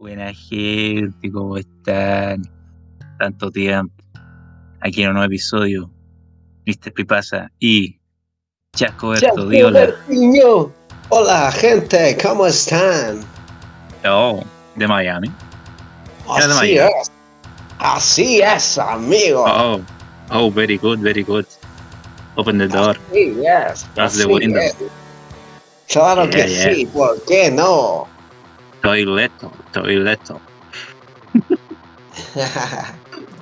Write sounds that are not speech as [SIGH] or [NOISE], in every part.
Buena gente, ¿cómo están? Tanto tiempo. Aquí en un nuevo episodio. Mr. Pipasa y Chasco. Bertiño. Hola gente, ¿cómo están? Oh, de Miami. Era de Así Miami. es. Así es, amigo. Oh, oh, very good, very good. Open the door. Así es. That's the así window. es. Claro Yeah, que yeah. sí, ¿por qué no? Estoy [LAUGHS]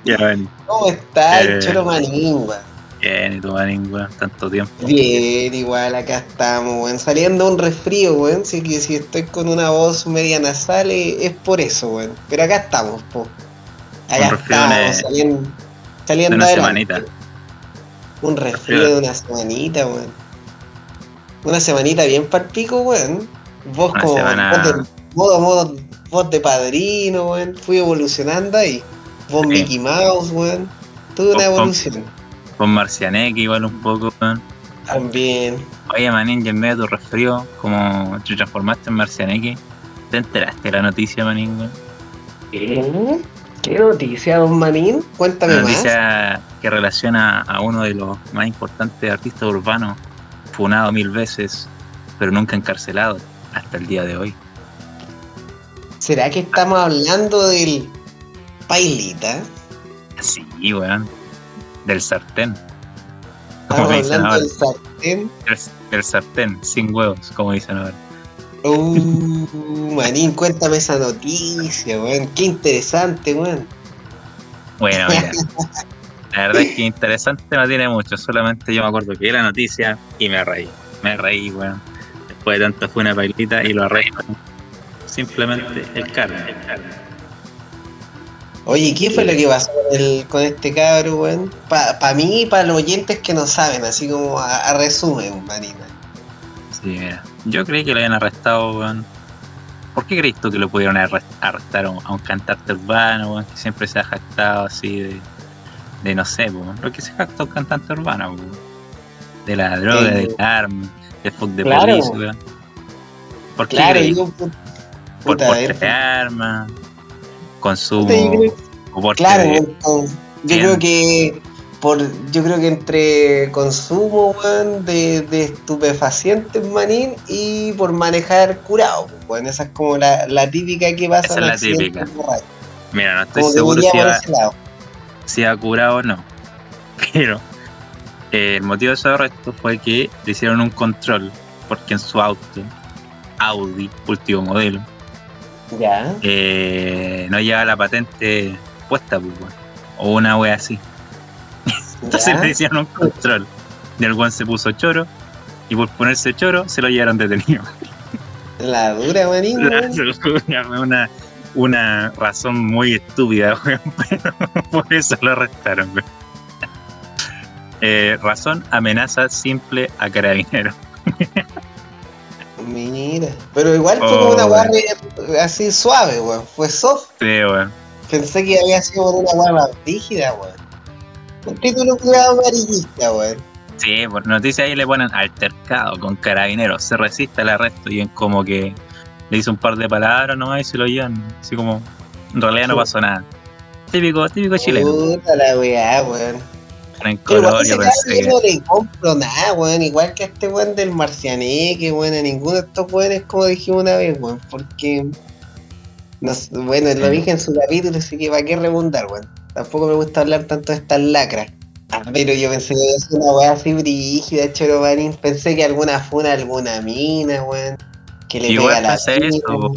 Ya ven. ¿Cómo está Eh. Manín, weón? Bien, y tu manín, weón, tanto tiempo. Bien, igual acá estamos, weón. Saliendo un resfrío, weón. Que si estoy con una voz media nasal eh, es por eso, weón. Pero acá estamos, po. Acá estamos, de- saliendo, De saliendo una adelante. semanita. Un resfrío de una semanita, weón. Una semanita bien palpico, weón. Vos Una como semana- de, modo, modo, vos de padrino, weón. Fui evolucionando ahí. Vos Sí. Mickey Mouse, weón. Tuve una evolución. Con Marcianeque igual un poco, weón. También. Oye, manín, y en medio de tu resfrío, como te transformaste en Marcianeque, ¿te enteraste de la noticia, manín, weón? ¿Qué? ¿Qué noticia, don Manín? Cuéntame Una más. noticia que relaciona a uno de los más importantes artistas urbanos, funado mil veces, pero nunca encarcelado hasta el día de hoy. ¿Será que estamos hablando del Pailita? Sí, weón. Del sartén. Estamos hablando del sartén. Del, del sartén, sin huevos, como dicen ahora. Uh, Manín, cuéntame esa noticia, weón. Qué interesante, weón. Bueno, mira. [LAUGHS] La verdad es que interesante no tiene mucho, solamente yo me acuerdo que vi la noticia y me reí. Me reí, weón. Después de tanta fue una bailita y lo arresto. Simplemente el karma. Oye, ¿qué fue lo que pasó con, el- con este cabro, weón? Para pa mí y para los oyentes que no saben, así como a, a resumen, Manín. Sí, mira. Yo creí que lo habían arrestado, weón. ¿Por qué crees tú que lo pudieron arre- arrestar a un, a un cantante urbano, weón? Que siempre se ha jactado así de, de no sé, weón. Lo que se jacta un cantante urbano, weón. De la droga, Eh, del arma, de fuck de claro. police, weón. ¿Por qué Claro, creí? yo, pu- por porte armas, consumo, Puta, Claro, de- yo Bien. creo que por yo creo que entre consumo weón, de, de estupefacientes manín y por manejar curado, weón, esa es como la, la típica que pasa Esa es la típica. Mira, no estoy Como seguro si lado. si ha curado o no. [LAUGHS] Pero eh, el motivo de su arresto fue que le hicieron un control porque en su auto, Audi, último modelo, Ya. eh, no llevaba la patente puesta, pues, weón. o una wea así. [LAUGHS] Entonces ya. le hicieron un control. Y el weón se puso choro y por ponerse choro se lo llevaron detenido. La dura. Fue [LAUGHS] una, una razón muy estúpida, [LAUGHS] weón, pero por eso lo arrestaron, weón. Eh, razón, amenaza simple a carabineros. Mira. Pero igual fue Oh, como una weón. weá así suave, weón. Fue soft. Sí, weón. Pensé que había sido por una más rígida, weón. Un título cuidado amarillista, weón. Sí, por noticias ahí le ponen altercado con carabineros, se resiste al arresto y es como que le hizo un par de palabras nomás y se lo llevan. Así como, en realidad no pasó nada. Típico, típico chileno. Puta la weá, weón. En color, yo pensé no le compro nada, weón. Igual que a este weón del Marcianeque, weón. A ninguno de estos weones, como dijimos una vez, weón. Porque. No bueno, lo dije en su capítulo, así que para qué rebundar, weón. Tampoco me gusta hablar tanto de estas lacras. Ah, pero yo pensé que ser una weá así brígida, Choro Marín. Pensé que alguna funa, alguna mina, weón. Que le Igual pega a la mina, eso.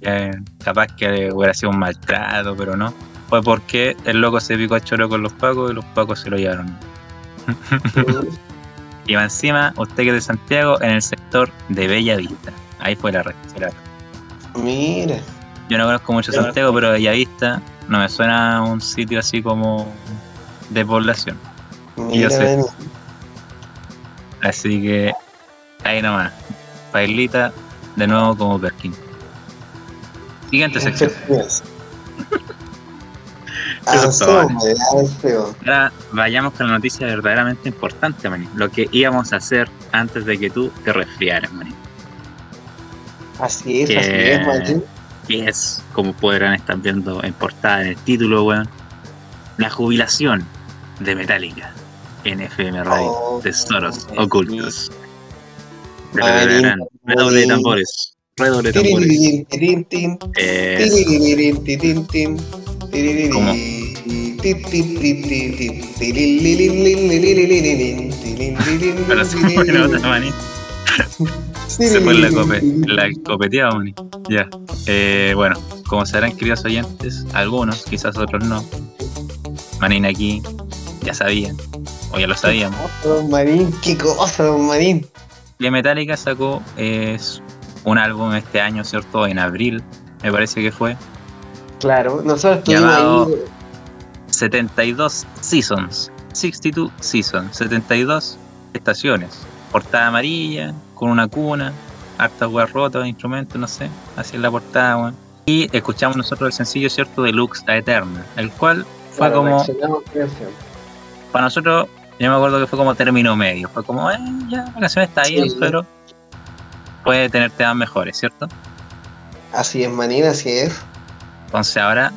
Eh, capaz que hubiera sido un maltrato, pero no. Fue porque el loco se picó a choro con los pacos y los pacos se lo llevaron. [LAUGHS] Y va encima, usted que es de Santiago, en el sector de Bella Vista. Ahí fue la red. Mira. Yo no conozco mucho. Santiago, pero Bella Vista no me suena a un sitio así como de población. Mira, sé. Manín. Así que ahí nomás. Pailita de nuevo como Perkin. Siguiente sección. Weón, avancemos. Ahora vayamos con la noticia verdaderamente importante, maní. Lo que íbamos a hacer antes de que tú te resfriaras, maní. Así es, Que- así es, Manín. que es, como podrán estar viendo en portada en el título, weón, la jubilación de Metallica en FM Radio, Oh, Tesoros Dios Ocultos. Redoble de tambores. Redoble se fue la, cope, la copeteada, Mani. Ya. Eh, bueno, como sabrán, queridos oyentes, algunos, quizás otros no. Manín aquí, ya sabían, o ya lo sabíamos. Qué don Marín, qué don Marín. La Metallica sacó un álbum este año, ¿cierto? En abril, me parece que fue. Claro, nosotros Llamado- ahí. 72 Seasons. 62 Seasons. 72 estaciones. Portada amarilla, con una cuna, hartas weas rotas, instrumentos, no sé. Así es la portada, weón. Y escuchamos nosotros el sencillo, ¿cierto? De Lux a Eterna. El cual fue Claro, como, para nosotros, yo me acuerdo que fue como término medio. Fue como, eh, ya, la canción está bien, Sí. pero puede tener temas mejores, ¿cierto? Así es, Manín, así es. Entonces ahora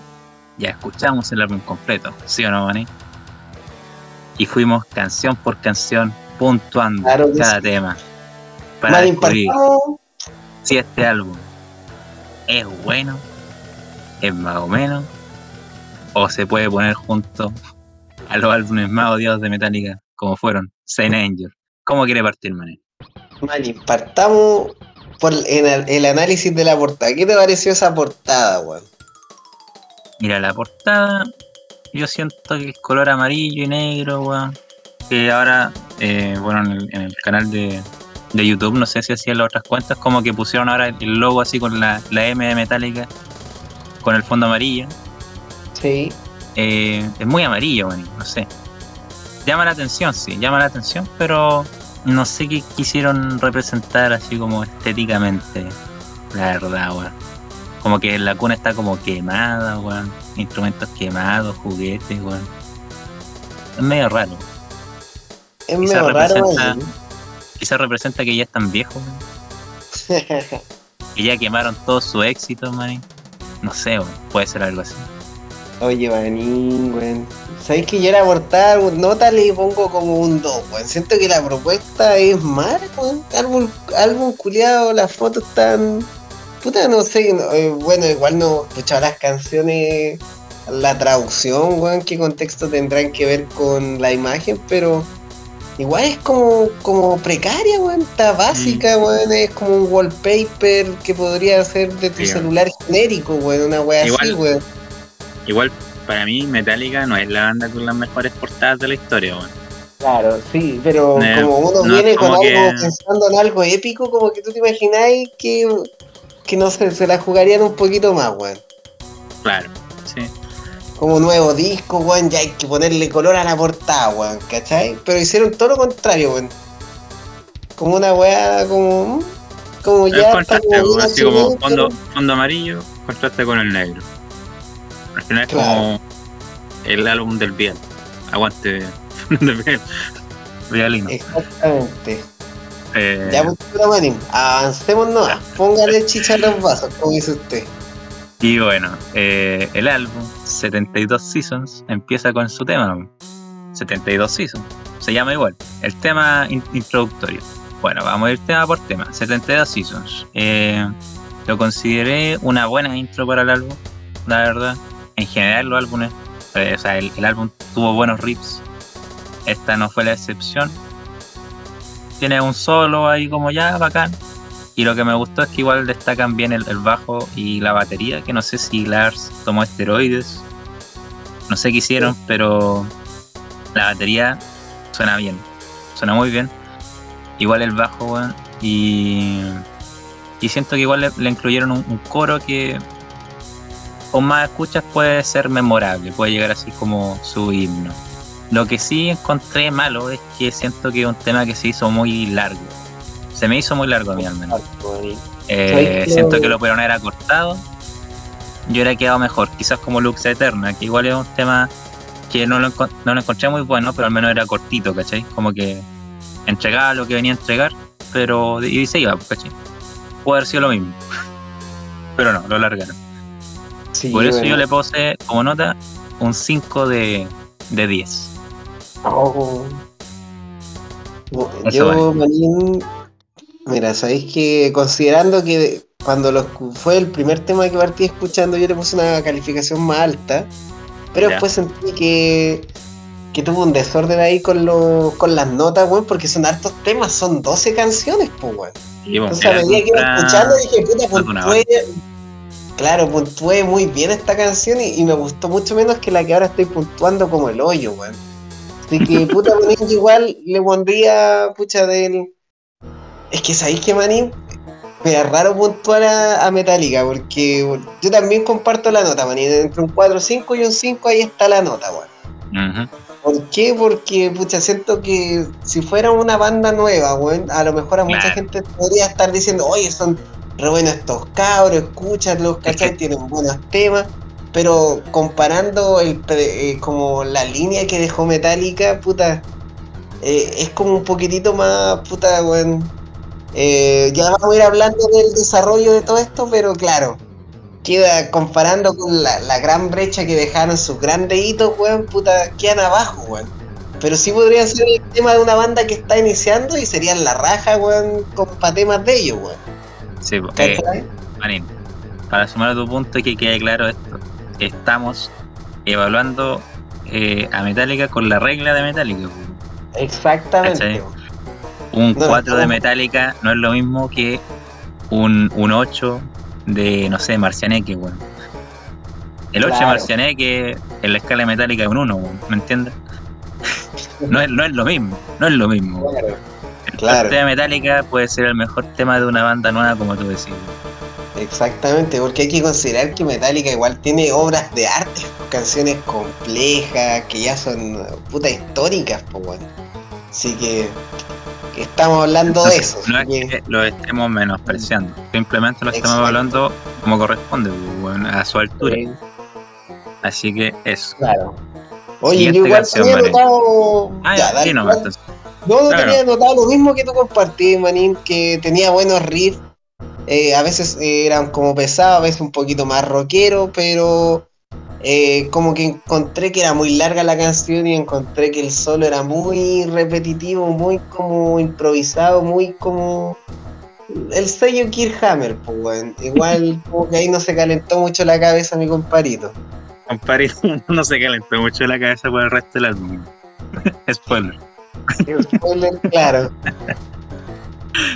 ya escuchamos el álbum completo, ¿sí o no, Manny? Y fuimos canción por canción puntuando Claro cada sí. tema para Manín, descubrir si este álbum es bueno, es más o menos, o se puede poner junto a los álbumes más odiados de Metallica, como fueron Saint Angel. ¿Cómo quiere partir, Manny? Manín, partamos por el, el análisis de la portada. ¿Qué te pareció esa portada, weón? Mira, la portada, yo siento que el color amarillo y negro, weón. Que ahora, eh, bueno, en el, en el canal de, de YouTube, no sé si hacían las otras cuentas, como que pusieron ahora el logo así con la, la M de Metallica, con el fondo amarillo. Sí. Eh, es muy amarillo, weón, no sé. Llama la atención, sí, llama la atención, pero no sé qué quisieron representar así como estéticamente, la verdad, weón. Como que la cuna está como quemada, weón. Instrumentos quemados, juguetes, weón. Es medio raro. Es Quizá medio raro. Quizás representa que ya están viejos, weón. [LAUGHS] Que ya quemaron todo su éxito, man. No sé, weón. Puede ser algo así. Oye, Manín, weón. ¿Sabes que yo la portada, nota le pongo como un 2, weón? Siento que la propuesta es mala, weón. Álbum, álbum culiado, las fotos están. Puta, no sé. no, eh, bueno, igual no he escuchado las canciones, la traducción, weón, qué contexto tendrán que ver con la imagen, pero. Igual es como, como precaria, weón. Está básica, weón. Es como un wallpaper que podría ser de tu Sí, celular genérico, weón. Una wea así, weón. Igual, para mí, Metallica no es la banda con las mejores portadas de la historia, weón. Claro, sí, pero Eh, como uno no, viene con algo pensando en algo épico, como que tú te imagináis que, que no sé, se la jugarían un poquito más, weón. Claro, sí. Como nuevo disco, weón, ya hay que ponerle color a la portada, weón, ¿cachai? Pero hicieron todo lo contrario, weón. Como una weá, como. Como ya. contraste, como así como fondo, fondo amarillo, contraste con el negro. Al final es Claro. como el álbum del Biel. Aguante [LAUGHS] del Biel. Violino. Exactamente. Eh, Ya, pues, pero manín, avancemos no. Ya. Póngale chicha a los vasos, como dice usted. Y bueno, eh, el álbum 72 Seasons empieza con su tema. 72 Seasons. Se llama igual. El tema in- introductorio. Bueno, vamos a ir tema por tema. 72 Seasons. Eh, lo consideré una buena intro para el álbum, la verdad. En general los álbumes, eh, o sea, el, el álbum tuvo buenos riffs. Esta no fue la excepción. Tiene un solo ahí como ya, bacán. Y lo que me gustó es que igual destacan bien el, el bajo y la batería, que no sé si Lars tomó esteroides. No sé qué hicieron, pero la batería suena bien. Suena muy bien. Igual el bajo. Y, y siento que igual le, le incluyeron un, un coro que con más escuchas puede ser memorable, puede llegar así como su himno. Lo que sí encontré malo es que siento que es un tema que se hizo muy largo. Se me hizo muy largo a mí al menos. Eh, siento que lo pudieron haber acortado. Yo hubiera quedado mejor, quizás como Lux Eterna, que igual es un tema que no lo, no lo encontré muy bueno, pero al menos era cortito, ¿cachai? Como que entregaba lo que venía a entregar, pero y se iba, ¿cachai? Puede haber sido lo mismo. [LAUGHS] pero no, lo largaron. Sí, Por eso bueno. yo le puse como nota un 5 de, de 10. Oh. Eso Yo, Manín, mira, sabéis que considerando que cuando lo fue el primer tema que partí escuchando, yo le puse una calificación más alta, pero Ya. después sentí que, que tuvo un desorden ahí con, los con las notas, weón, porque son hartos temas, son 12 canciones, pues, weón. Y bueno, Entonces a medida que iba escuchando dije, puta, puntué. Claro, puntué muy bien esta canción y, y me gustó mucho menos que la que ahora estoy puntuando como el hoyo, weón. Así que, [LAUGHS] puta, Manín, yo igual le pondría, pucha, del. Es que sabéis que Manín, me da raro puntuar a, a Metallica, porque yo también comparto la nota, Manín. Entre un 4, 5 y un 5 ahí está la nota, weón. ¿Por qué? Porque, pucha, siento que si fuera una banda nueva, weón, a lo mejor a mucha gente podría estar diciendo, oye, son re buenos estos cabros, escúchatlos, ¿cachai? Tienen buenos temas. Pero comparando el, eh, como la línea que dejó Metallica, puta, eh, es como un poquitito más, puta, weón. Eh, ya vamos a ir hablando del desarrollo de todo esto, pero claro, queda comparando con la, la gran brecha que dejaron sus grandes hitos, weón, puta, quedan abajo, weón. Pero sí podrían ser el tema de una banda que está iniciando y serían la raja, weón, con temas de ellos, weón. Sí, eh, para sumar a tu punto y que quede claro esto, estamos evaluando eh, a Metallica con la regla de Metallica. Exactamente. ¿cachai? Un No, 4 de Metallica no es lo mismo que un, un 8 de, no sé, Marcianeque, weón. El 8 de Claro. Marcianeque en la escala metálica es un 1, weón, ¿me entiendes? [LAUGHS] No es, no es lo mismo, no es lo mismo. Claro. Claro. tema Metallica puede ser el mejor tema de una banda nueva, como tú decís. Exactamente, porque hay que considerar que Metallica igual tiene obras de arte, canciones complejas, que ya son puta históricas, pues bueno. Así que, estamos hablando de eso. No es que- que lo estemos menospreciando, simplemente lo estamos hablando como corresponde, a su altura. Así que eso. claro. Oye, yo igual canción, tenía Marín. anotado. Ah, ya, ya, dale, sí, no, entonces. No, no Claro. tenía anotado lo mismo que tú compartí, Manín, que tenía buenos riffs. eh, a veces eran como pesados, a veces un poquito más rockero, pero eh, como que encontré que era muy larga la canción y encontré que el solo era muy repetitivo, muy como improvisado, muy como el sello Kirk Hammer, pues weón. Igual [LAUGHS] como que ahí no se calentó mucho la cabeza mi comparito. Compadre, [LAUGHS] no se calentó mucho la cabeza por el resto del álbum. [LAUGHS] Spoiler. Spoiler, claro.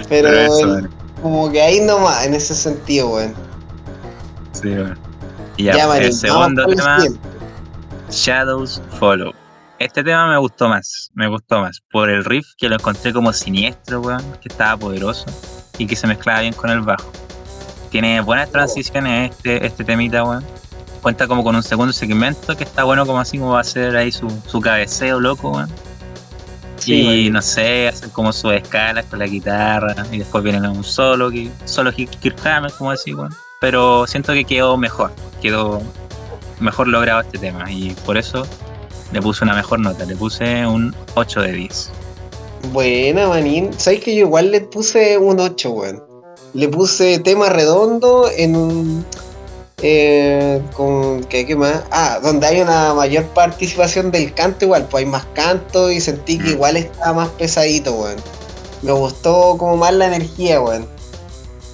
Pero, Pero eso, el- weón. como que ahí nomás, en ese sentido, weón. Sí, weón. Y ya, Ya, pues, Marín, el segundo tema. Shadows Follow. Este tema me gustó más, me gustó más. Por el riff que lo encontré como siniestro, weón, que estaba poderoso y que se mezclaba bien con el bajo. Tiene buenas transiciones este, este temita, weón. Cuenta como con un segundo segmento que está bueno como así como va a ser ahí su, su cabeceo loco, weón. Sí, y no sé, hacen como sus escalas con la guitarra y después vienen a un solo, solo Kirk Hammett, como decir, weón. Pero siento que quedó mejor, quedó mejor logrado este tema y por eso le puse una mejor nota, le puse un 8 de 10. Buena, manín. ¿Sabes que yo igual le puse un 8, weón? Le puse tema redondo en un. Eh, con. ¿qué, ¿Qué más? Ah, donde hay una mayor participación del canto, igual, pues hay más canto y sentí que Mm. igual estaba más pesadito, weón. Me gustó como más la energía, weón.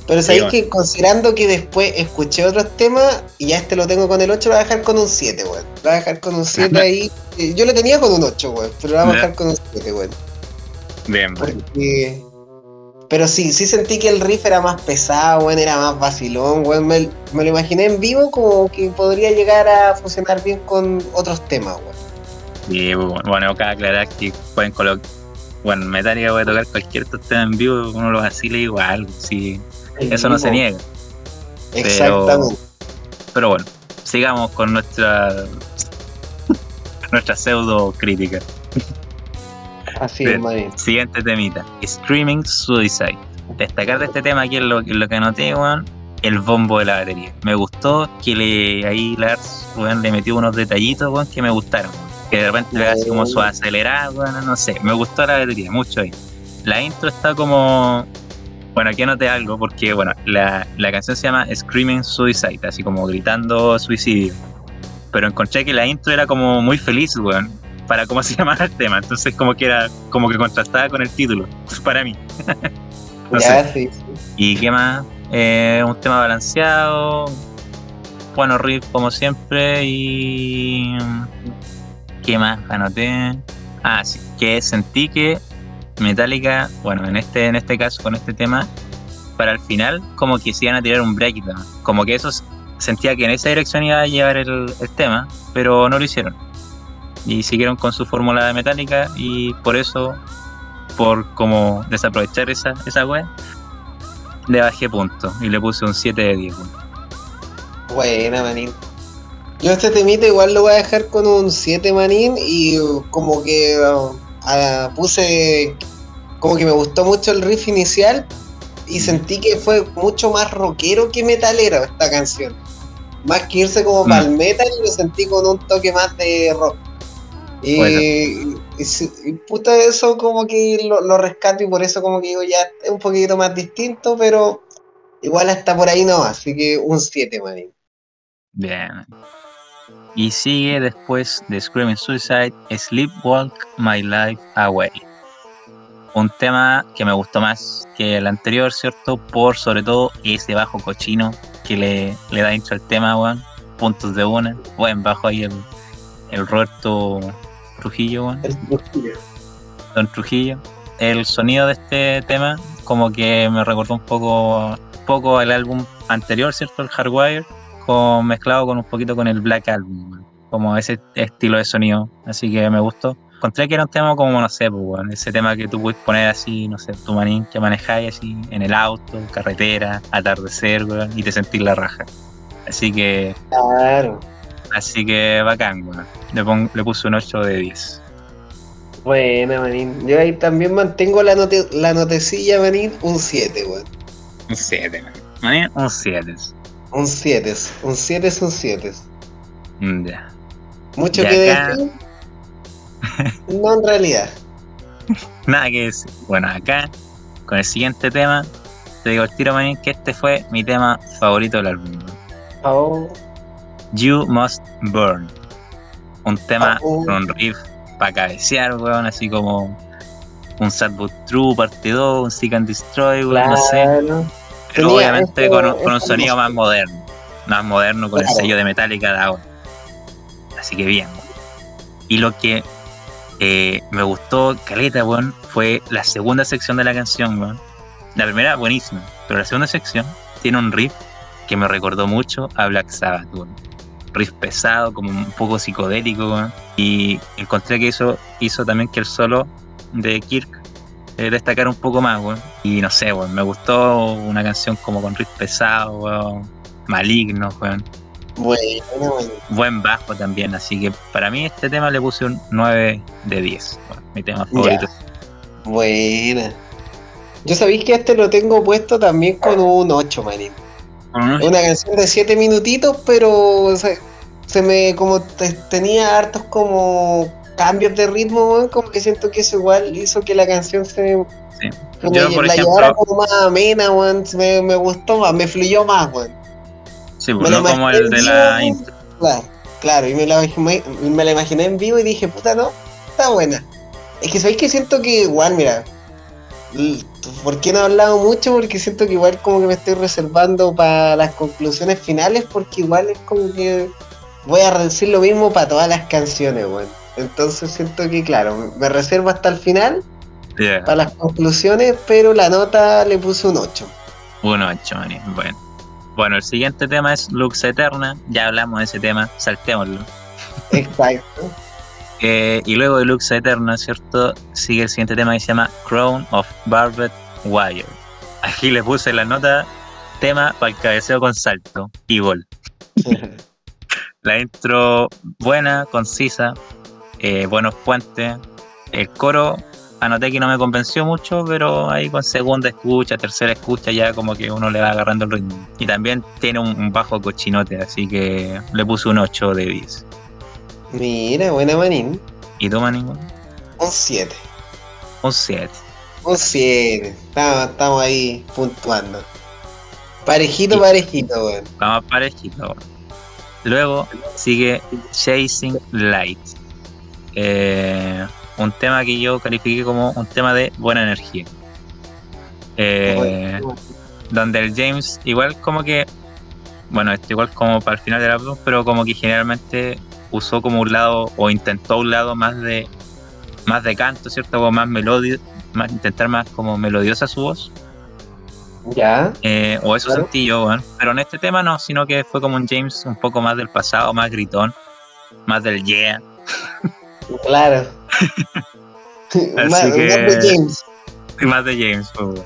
Pero sabéis que considerando que después escuché otros temas y ya este lo tengo con el 8, lo voy a dejar con un 7, weón. Lo voy a dejar con un 7 ahí. Eh, Yo lo tenía con un 8, weón, pero lo vamos a dejar con un 7, weón. Bien, Porque... Pero sí, sí sentí que el riff era más pesado, weón, era más vacilón, weón. Me, me lo imaginé en vivo como que podría llegar a funcionar bien con otros temas, weón. Y bueno, cabe aclarar que pueden colocar. Bueno, Metallica puede tocar cualquier tema en vivo, uno lo vacila igual, sí, eso no se niega. Exactamente. Pero bueno, sigamos con nuestra [LAUGHS] nuestra pseudo crítica. Así es, Bien. manín. Siguiente temita, Screaming Suicide. Destacar de este tema aquí lo, lo que anoté, weón, el bombo de la batería. Me gustó que le ahí Lars, weón, le metió unos detallitos, weón, que me gustaron. Que de repente le hace como su acelerada, weón, no sé. Me gustó la batería, mucho ahí. La intro está como Bueno, aquí anoté algo porque, bueno, la, la canción se llama Screaming Suicide, así como gritando suicidio. Pero encontré que la intro era como muy feliz, weón, para cómo se [LAUGHS] llamaba el tema. Entonces, como que era, como que contrastaba con el título, para mí. [LAUGHS] No ya, sí, sí. ¿Y qué más? Eh, un tema balanceado, bueno riff como siempre y... ¿Qué más anoté? Ah, sí, que sentí que Metallica, bueno, en este, en este caso, con este tema, para el final, como que se iban a tirar un breakdown. Como que eso sentía que en esa dirección iba a llevar el, el tema, pero no lo hicieron. Y siguieron con su fórmula de Metallica y por eso, por como desaprovechar esa, esa wea, le bajé punto y le puse un 7 de 10. weón. Buena, manín. Yo este temita igual lo voy a dejar con un 7 manín y como que uh, ah, puse como que me gustó mucho el riff inicial y sentí que fue mucho más rockero que metalero esta canción. Más que irse como Mm. para el metal, lo sentí con un toque más de rock. Y, puta eso como que lo, lo rescato y por eso como que digo ya es un poquito más distinto, pero igual hasta por ahí no, así que un 7 manín. Bien. Y sigue después de Screaming Suicide, Sleepwalk My Life Away. Un tema que me gustó más que el anterior, ¿cierto? Por sobre todo ese bajo cochino que le, le da intro al tema, weón. Puntos de una. Buen bajo ahí el, el Roberto Trujillo, weón. El. Don Trujillo. El sonido de este tema como que me recordó un poco, poco al álbum anterior, ¿cierto? El Hardwire, con, mezclado con un poquito con el Black Album, como ese estilo de sonido. Así que me gustó. Encontré que era un tema como, no sé, pues, weón, ese tema que tú puedes poner así, no sé, tu manín que manejáis así en el auto, carretera, atardecer, weón, y te sentís la raja. Así que, Claro. Así que bacán, weón. Le, pon- le puse un 8 de 10. Buena, manín. Yo ahí también mantengo la, note- la notecilla, manín, un 7, weón. Un 7, man. Manín, un 7. Un 7, un 7 es un 7. Mm, Ya. Mucho que acá- decir. No, en realidad. [LAUGHS] Nada que decir. Bueno, acá, con el siguiente tema, te digo el tiro, manín, que este fue mi tema favorito del álbum. Oh, You Must Burn. Un tema Oh. con un riff para cabecear, weón, así como un Sad But True parte 2, un Seek and Destroy, weón, no sé. Pero Tenía obviamente esto- con, un- con un esta sonido más moderno. Más moderno con el sello de Metallica de ahora. Así que bien. Y lo que eh, me gustó, Caleta, weón, fue la segunda sección de la canción, weón. La primera, buenísima. Pero la segunda sección tiene un riff que me recordó mucho a Black Sabbath, weón. Riff pesado, como un poco psicodélico, weón. Y encontré que eso hizo también que el solo de Kirk eh, destacara un poco más, weón. Y no sé, me gustó una canción como con riff pesado. Maligno. Bueno. Buen bajo también, así que para mí este tema le puse un 9 de 10. weón, mi tema favorito. Buena. Yo sabéis que este lo tengo puesto también con un 8, manín. Una canción de 7 minutitos, pero se me como te- tenía hartos como cambios de ritmo, como que siento que eso igual hizo que la canción se Sí. Yo, me- por la ejemplo- llevara como más amena, se me, me gustó más, me fluyó más, weón. Sí, pues, no como el de la intro. Claro, claro, y me la, imaginé, me la imaginé en vivo y dije, puta, no, está buena. Es que sabéis que siento que igual, mira, ¿por qué no he hablado mucho? Porque siento que igual como que me estoy reservando para las conclusiones finales, porque igual es como que voy a decir lo mismo para todas las canciones, weón. Entonces siento que, claro, me reservo hasta el final Yeah. para las conclusiones, pero la nota le puse un 8. Un 8, maní. Bueno. Bueno, el siguiente tema es Lux Eterna. Ya hablamos de ese tema, saltémoslo. Exacto. Eh, y luego de Lux Eterna, ¿cierto? Sigue el siguiente tema que se llama Crown of Barbed Wire. Aquí le puse la nota tema para el cabeceo con salto y gol. [LAUGHS] La intro buena, concisa, eh, buenos puentes. El coro anoté que no me convenció mucho, pero ahí con segunda escucha, tercera escucha ya como que uno le va agarrando el ritmo. Y también tiene un, un bajo cochinote, así que le puse un 8 de 10. Mira, buena manín. ¿Y tú, Manín? Un 7. Un 7. Un 7. Estamos, estamos ahí puntuando. Parejito, parejito, weón. Vamos parejito. weón. Luego sigue Chasing Light. Eh, un tema que yo califiqué como un tema de buena energía. Eh, donde el James igual como que bueno esto igual como para el final del álbum pero como que generalmente usó como un lado o intentó un lado más de más de canto cierto como más melodio más intentar más como melodiosa su voz Ya. eh, o eso Claro. sentí yo weón. pero en este tema no sino que fue como un James un poco más del pasado más gritón más del yeah [LAUGHS] Claro. [LAUGHS] Así Más- que- más de James. [LAUGHS] más de James pues,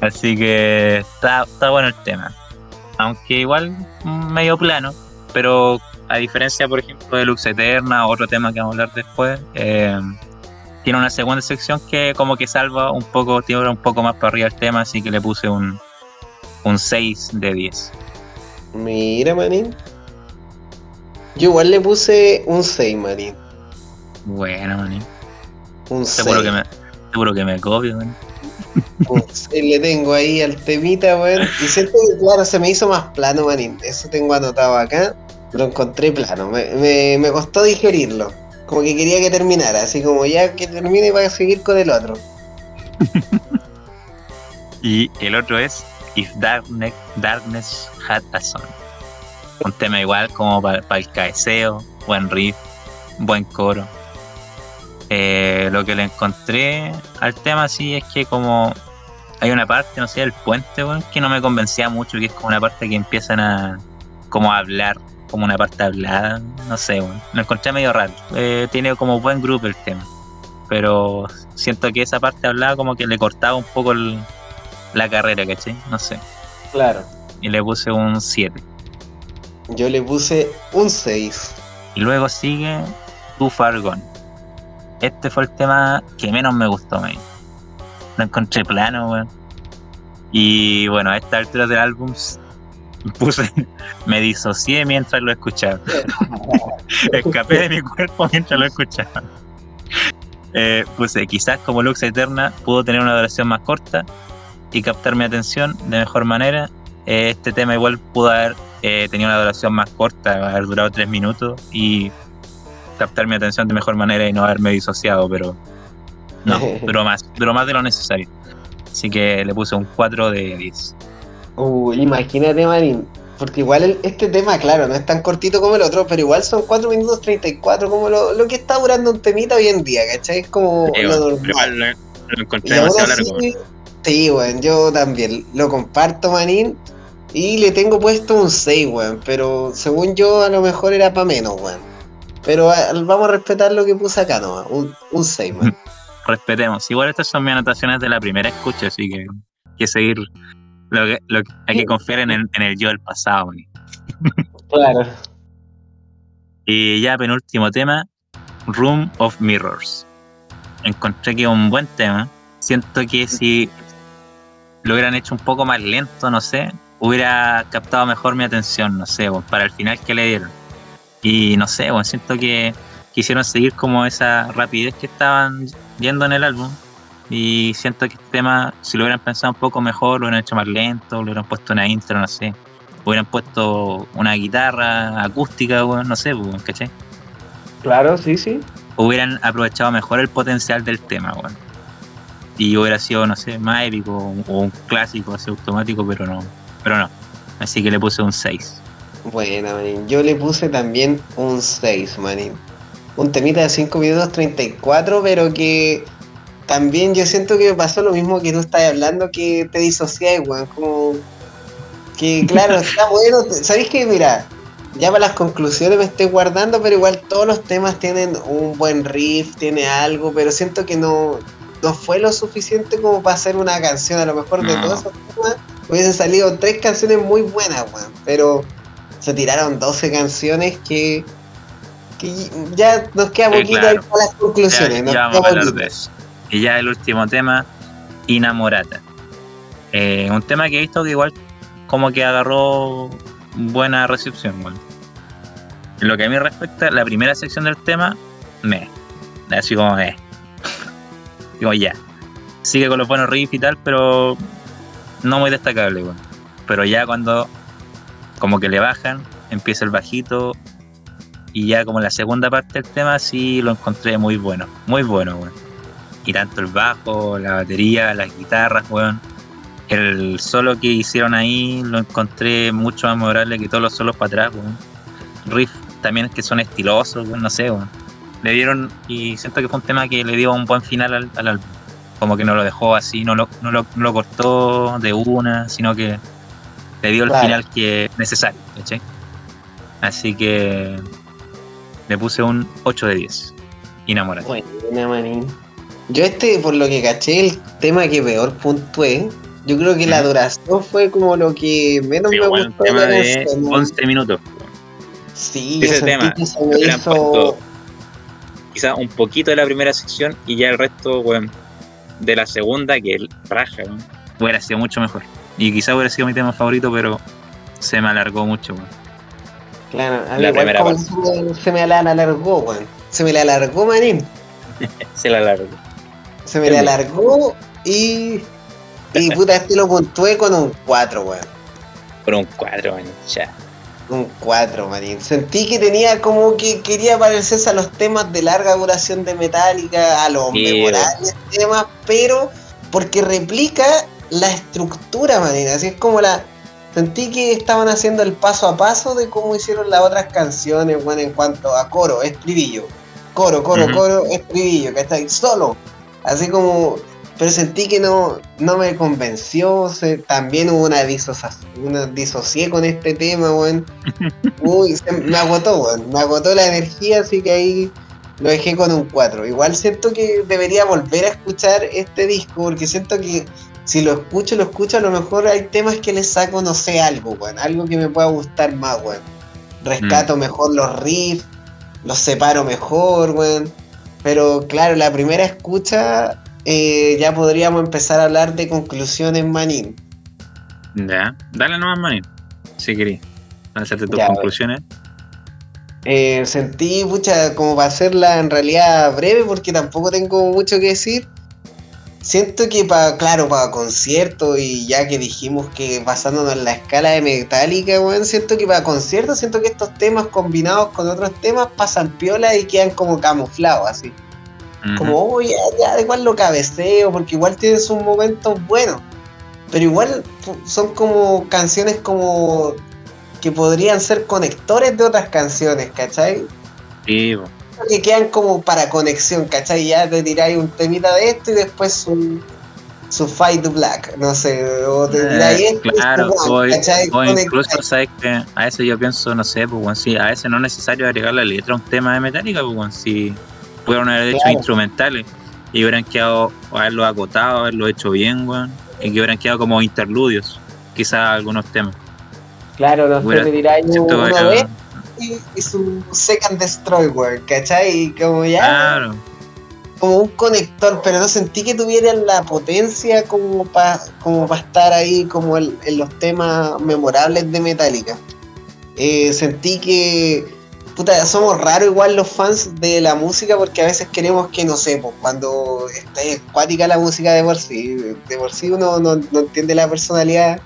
así que está, está bueno el tema aunque igual medio plano pero a diferencia por ejemplo de Lux Eterna otro tema que vamos a hablar después eh, tiene una segunda sección que como que salva un poco tiene un poco más para arriba el tema así que le puse un un 6 de 10 Mira, manín. Yo igual le puse un 6, manín. bueno maní. Un 6. seguro que me seguro que me copio. Un 6 le tengo ahí al temita, weón. Y siento que, claro, se me hizo más plano, manín. Eso tengo anotado acá. Lo encontré plano. Me, me, me costó digerirlo. Como que quería que terminara. Así como ya que termine para seguir con el otro. [LAUGHS] Y el otro es If Darkness, Darkness Had a Son. Un tema igual como para el cabeceo, buen riff, buen coro. Eh, lo que le encontré al tema sí es que como hay una parte, no sé, del puente, que no me convencía mucho, que es como una parte que empiezan a como a hablar, como una parte hablada, no sé, weón. Lo encontré medio raro. Eh, tiene como buen grupo el tema. Pero siento que esa parte hablada como que le cortaba un poco el, la carrera, ¿cachai? No sé. Claro. Y le puse un 7. Yo le puse un 6. Y luego sigue Too Far Gone. Este fue el tema que menos me gustó, man. Lo encontré plano, weón. Y bueno, a esta altura del álbum puse, me disocié mientras lo escuchaba. [LAUGHS] Escapé de mi cuerpo mientras lo escuchaba. Eh, puse, quizás como Lux Eterna pudo tener una duración más corta y captar mi atención de mejor manera. Eh, este tema igual pudo haber eh, tenido una duración más corta, haber durado tres minutos y captar mi atención de mejor manera y no haberme disociado, pero no, [LAUGHS] duró más, duró más de lo necesario. Así que le puse un 4 de 10. Uh, imagínate, manín. Porque igual el- este tema, claro, no es tan cortito como el otro, pero igual son 4 minutos 34, como lo, lo que está durando un temita hoy en día, ¿cachai? Es como lo normal. igual lo, lo encontré demasiado así, largo. sí, weón, yo también lo comparto, manín. Y le tengo puesto un 6, weón. Pero según yo, a lo mejor era para menos, weón. Pero vamos a respetar lo que puse acá, ¿no? Un, un 6, man. [LAUGHS] Respetemos. Igual estas son mis anotaciones de la primera escucha, así que hay que seguir. Lo que, lo que- hay que confiar en el, en el yo del pasado. man. Claro. Y ya penúltimo tema, Room of Mirrors. Encontré que es un buen tema. Siento que si lo hubieran hecho un poco más lento, no sé, hubiera captado mejor mi atención, no sé, bueno, para el final que le dieron. Y no sé, bueno, siento que quisieron seguir como esa rapidez que estaban yendo en el álbum. Y siento que este tema, si lo hubieran pensado un poco mejor, lo hubieran hecho más lento, lo hubieran puesto una intro, no sé. Hubieran puesto una guitarra acústica, weón, no sé, ¿cachai? Claro, sí, sí. hubieran aprovechado mejor el potencial del tema, weón. Y hubiera sido, no sé, más épico o un clásico así automático, pero no. Pero no. Así que le puse un 6. Bueno, manín. Yo le puse también un 6, manín. Un temita de 5 minutos 34, pero que también yo siento que me pasó lo mismo que tú estás hablando, que te disocias, weón. Como que, claro, [LAUGHS] está bueno. ¿Sabéis que, mira, ya para las conclusiones me estoy guardando, pero igual todos los temas tienen un buen riff, tiene algo, pero siento que no, no fue lo suficiente como para hacer una canción. A lo mejor de todos esos temas hubiesen salido tres canciones muy buenas, weón. Pero se tiraron 12 canciones que, que ya nos queda poquito claro. ahí para las Ya, conclusiones. nos ya vamos a queda hablar poquito. de eso. Y ya el último tema, Inamorata. Eh, un tema que he visto que igual como que agarró buena recepción. En lo que a mí respecta, la primera sección del tema, me. Así como, eh. [LAUGHS] Digo, ya. sigue con los buenos riffs y tal, pero no muy destacable, weón. Pero ya cuando como que le bajan, empieza el bajito y ya como la segunda parte del tema sí lo encontré muy bueno, muy bueno, weón. Y tanto el bajo, la batería, las guitarras, weón. El solo que hicieron ahí lo encontré mucho más memorable que todos los solos para atrás, weón. Riff también que son estilosos, weón, no sé, weón. Le dieron, y siento que fue un tema que le dio un buen final al, al álbum. Como que no lo dejó así, no lo, no lo, no lo cortó de una, sino que le dio el Claro. final que es necesario, ¿cachai? Así que le puse un 8 de 10. Enamorado. Manín. Yo este, por lo que caché, el tema que peor puntué, yo creo que la duración fue como lo que menos Pero me bueno, gustó. tema de la de canción, ¿no? 11 minutos. Sí, ese sentí tema, que se me hizo... un poquito de la primera sección y ya el resto, weón, de la segunda, que el raja, weón, hubiera sido mucho mejor. Y quizás hubiera sido mi tema favorito, pero se me alargó mucho, weón. Claro, a mí la primera que se me, se me la alargó, weón. Se me la alargó, manín. [LAUGHS] Se la alargó. Se me la alargó y... Y [LAUGHS] puta, este lo puntué con un 4, weón. Por un 4, weón, ya. Un 4, Marín. Sentí que tenía como que quería parecerse a los temas de larga duración de Metallica, a los memorables temas, pero porque replica la estructura, Marín. Así es como la. Sentí que estaban haciendo el paso a paso de cómo hicieron las otras canciones, bueno, en cuanto a coro, estribillo. Coro, coro, Ujú. coro, estribillo, ¿cachai? Solo. Así como. Pero sentí que no, no me convenció. se- también hubo una, disocia- una disocié con este tema, weón. [LAUGHS] Uy, se- me agotó, weón. Me agotó la energía, así que ahí lo dejé con un 4. Igual siento que debería volver a escuchar este disco, porque siento que si lo escucho, lo escucho, a lo mejor hay temas que le saco, no sé, algo, weón. Algo que me pueda gustar más, weón. Rescato mejor los riffs, los separo mejor, weón. Pero claro, la primera escucha eh, ya podríamos empezar a hablar de conclusiones, manín. Ya. Dale nomás, manín. Si querés. Hacerte tus Ya, conclusiones. Eh, sentí, pucha, como para hacerla en realidad breve, porque tampoco tengo mucho que decir. Siento que para, claro, para conciertos y ya que dijimos que basándonos en la escala de Metallica, weón, siento que para conciertos, siento que estos temas combinados con otros temas pasan piola y quedan como camuflados, así. Como, oh, ya, ya, igual lo cabeceo, porque igual tienen sus momentos buenos. Pero igual son como canciones como que podrían ser conectores de otras canciones, ¿cachai? Sí, po. Que quedan como para conexión, ¿cachai? Ya te tiráis un temita de esto y después su, su Fight to Black, no sé, o te tiráis Eh, esto y claro, o, incluso, ¿sabes que A veces yo pienso, no sé, pues, si a veces no es necesario agregar la letra a un tema de Metallica, pues, weón, si pudieron haber hecho Claro. instrumentales y hubieran quedado, haberlo acotado, haberlo hecho bien, weón, y que hubieran quedado como interludios, quizás algunos temas. Claro, no sé, te tiráis uno estos y, su Second Destroy World, ¿cachai? Y como ya. Claro, como un conector, pero no sentí que tuvieran la potencia como para como pa estar ahí como el- en los temas memorables de Metallica. Eh, sentí que puta, somos raros igual los fans de la música porque a veces queremos que, no sé, pues, cuando está acuática la música de por sí, de por sí uno no, no entiende la personalidad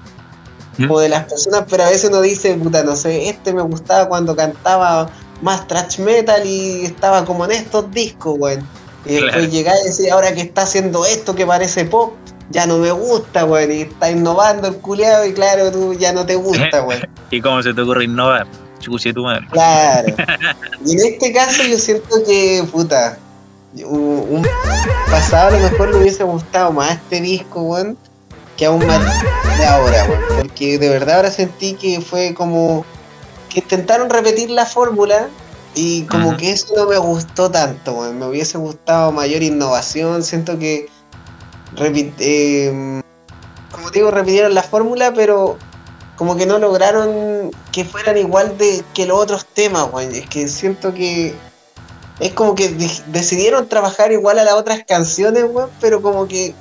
como de las personas, pero a veces uno dice, puta, no sé, este me gustaba cuando cantaba más thrash metal y estaba como en estos discos, weón. Y después llegar y decir, ahora que está haciendo esto que parece pop, ya no me gusta, weón. Y está innovando el culiado y claro, tú ya no te gusta, weón. [LAUGHS] ¿y cómo se te ocurre innovar? Chuche tu madre. Claro. [LAUGHS] Y en este caso yo siento que, puta, un, un pasado a lo mejor le hubiese gustado más este disco, weón, que aún más de ahora, weón. Porque de verdad ahora sentí que fue como que intentaron repetir la fórmula y como que eso no me gustó tanto, weón. Me hubiese gustado mayor innovación. Siento que, eh, como digo, repitieron la fórmula, pero como que no lograron que fueran igual de que los otros temas, weón. Es que siento que es como que de- decidieron trabajar igual a las otras canciones, weón, pero como que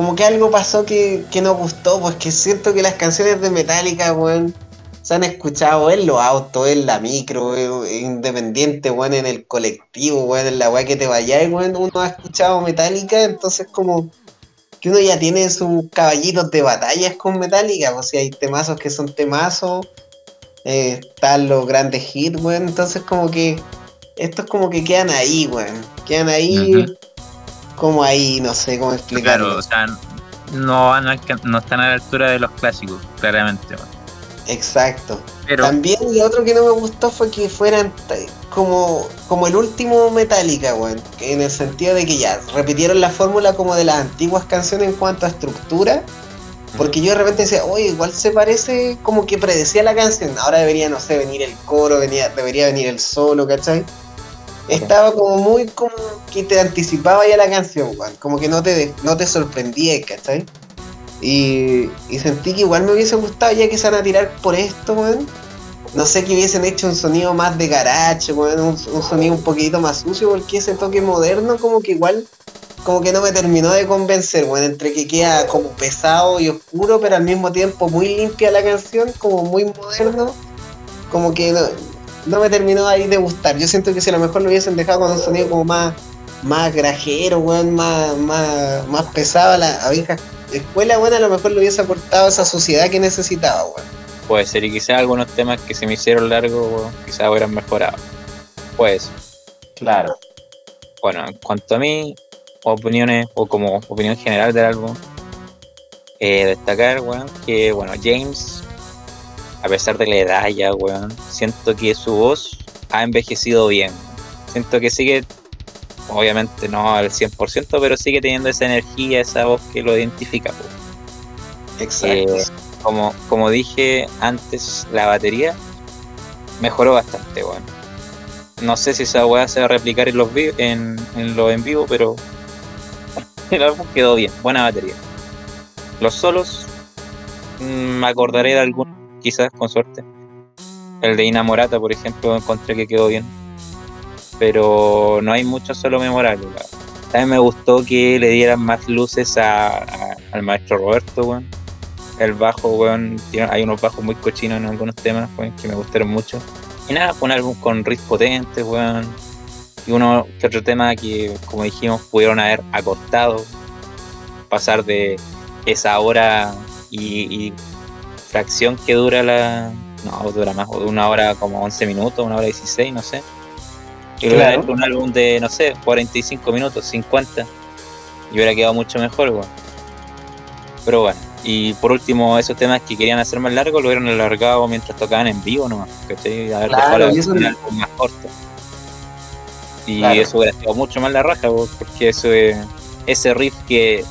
como que algo pasó que, que no gustó, pues que siento que las canciones de Metallica, weón, se han escuchado en los autos, en la micro, weón, independiente, weón, en el colectivo, weón, en la weá que te vayáis, weón, uno ha escuchado Metallica, entonces como que uno ya tiene sus caballitos de batallas con Metallica, pues si hay temazos que son temazos, eh, están los grandes hits, weón, entonces como que estos como que quedan ahí, weón, quedan ahí como ahí, no sé cómo explicarlo. Claro, o sea, no, van no están a la altura de los clásicos, claramente. Exacto. También lo otro que no me gustó fue que fueran como, como el último Metallica, weón. En el sentido de que ya repitieron la fórmula como de las antiguas canciones en cuanto a estructura. Porque yo de repente decía, oye, igual se parece como que predecía la canción. Ahora debería, no sé, venir el coro, venía, debería venir el solo, ¿cachai? Estaba como muy como que te anticipaba ya la canción, weón. Como que no te, no te sorprendía, ¿cachai? Y, sentí que igual me hubiese gustado ya que se van a tirar por esto, weón. No sé que hubiesen hecho un sonido más de garacho, weón, un, sonido un poquito más sucio, porque ese toque moderno como que igual, como que no me terminó de convencer, weón, entre que queda como pesado y oscuro, pero al mismo tiempo muy limpia la canción, como muy moderno, como que no, me terminó ahí de gustar. Yo siento que si a lo mejor lo hubiesen dejado con un sonido como más, más grajero, weón, más, más, más pesado, la abeja escuela buena a lo mejor le hubiese aportado esa sociedad que necesitaba, weón. Puede ser, y quizás algunos temas que se me hicieron largos, quizás hubieran mejorado. Pues. Claro. Bueno, en cuanto a mí, opiniones, o como opinión general del álbum, eh, destacar, weón, que, bueno, James, a pesar de la edad ya, weón, siento que su voz ha envejecido bien. Siento que sigue obviamente no al 100%, pero sigue teniendo esa energía, esa voz que lo identifica. Exacto. Eh, como, como dije antes, la batería mejoró bastante, bueno. No sé si esa weá se va a replicar en los en, en los en vivo, pero [LAUGHS] el álbum quedó bien, buena batería. Los solos, mm, me acordaré de algunos, quizás con suerte. El de Inamorata, por ejemplo, encontré que quedó bien pero no hay mucho solo memorable. También me gustó que le dieran más luces al maestro Roberto, weón. El bajo, weón, hay unos bajos muy cochinos en algunos temas, weón, que me gustaron mucho. Y nada, fue un álbum con riffs potentes, weón. Y uno que otro tema que, como dijimos, pudieron haber acortado. Pasar de esa hora y, fracción que dura la. No, dura más, una hora como 11 minutos, una hora 16, no sé y claro. un álbum de, no sé, 45 minutos, 50. Y hubiera quedado mucho mejor, weón. Pero bueno. Y por último, esos temas que querían hacer más largos lo hubieran alargado mientras tocaban en vivo nomás. ¿cachai? Claro, y un álbum más corto. Y eso hubiera quedado mucho más la raja, porque eso es, ese riff que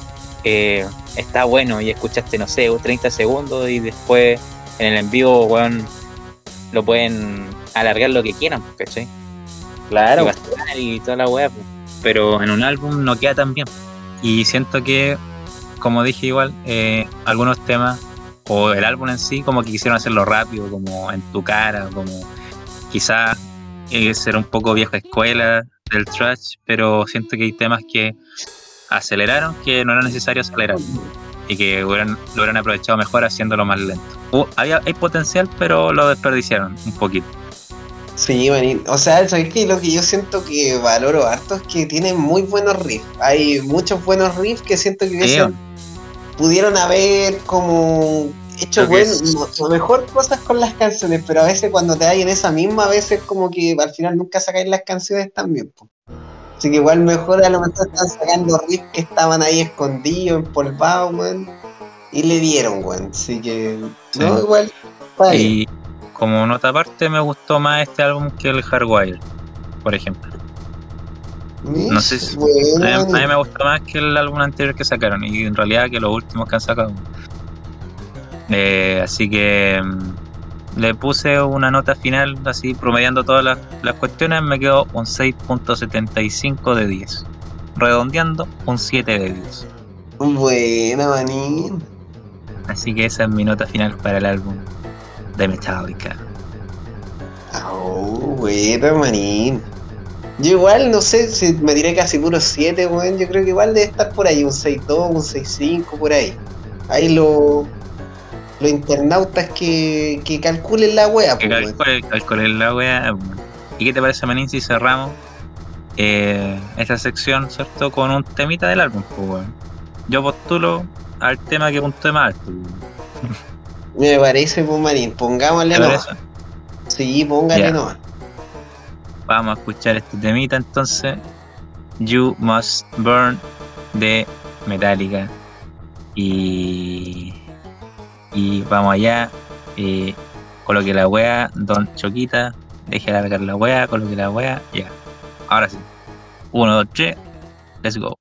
eh, está bueno y escuchaste, no sé, 30 segundos y después en el en vivo, weón, lo pueden alargar lo que quieran, ¿cachai? Claro. Y, toda la web, pero en un álbum no queda tan bien. Y siento que, como dije igual, eh, algunos temas o el álbum en sí, como que quisieron hacerlo rápido, como en tu cara, como quizás eh, ser un poco vieja escuela del trash, pero siento que hay temas que aceleraron que no era necesario acelerar y que hubieran, lo hubieran aprovechado mejor haciéndolo más lento. Uh, había, hay potencial, pero lo desperdiciaron un poquito. Sí, o sea, ¿sabes qué? Lo que yo siento que valoro harto es que tiene muy buenos riffs. Hay muchos buenos riffs que siento que pudieron haber como hecho bueno, mejor cosas con las canciones, pero a veces cuando te hay en esa misma, a veces como que al final nunca sacáis las canciones también. Así que igual mejor a lo mejor están sacando riffs que estaban ahí escondidos, empolvados, weón. Y le dieron, weón. Así que, no, igual. Y, como nota aparte, me gustó más este álbum que el Hardwire, por ejemplo. No sé si. A, mí, me gustó más que el álbum anterior que sacaron y en realidad que los últimos que han sacado. Eh, así que mm, le puse una nota final, así promediando todas las, las cuestiones, me quedó un 6.75 de 10. Redondeando, un 7 de 10. Buena, manín. Así que esa es mi nota final para el álbum de Metallica. Oh, bueno, manín. Yo igual, no sé si me diré casi puro 7, weón. Yo creo que igual debe estar por ahí, un 6-2, un 6-5, por ahí. Ahí lo, los internautas que, que calculen la wea, Que pues, calculen, la wea. ¿Y qué te parece, Manín, si cerramos eh, esta sección, ¿cierto? Con un temita del álbum, pues, weón. yo postulo al tema que puntué más alto. Me parece, pues Marín, pongámosle. Sí, póngale Ya. nomás. Vamos a escuchar este temita entonces. You Must Burn de Metallica. Y. Y vamos allá. Eh, coloque la wea, Don Choquita. Deje alargar la wea, coloque la wea. Ya. Ahora sí. Uno, dos, tres. Let's go.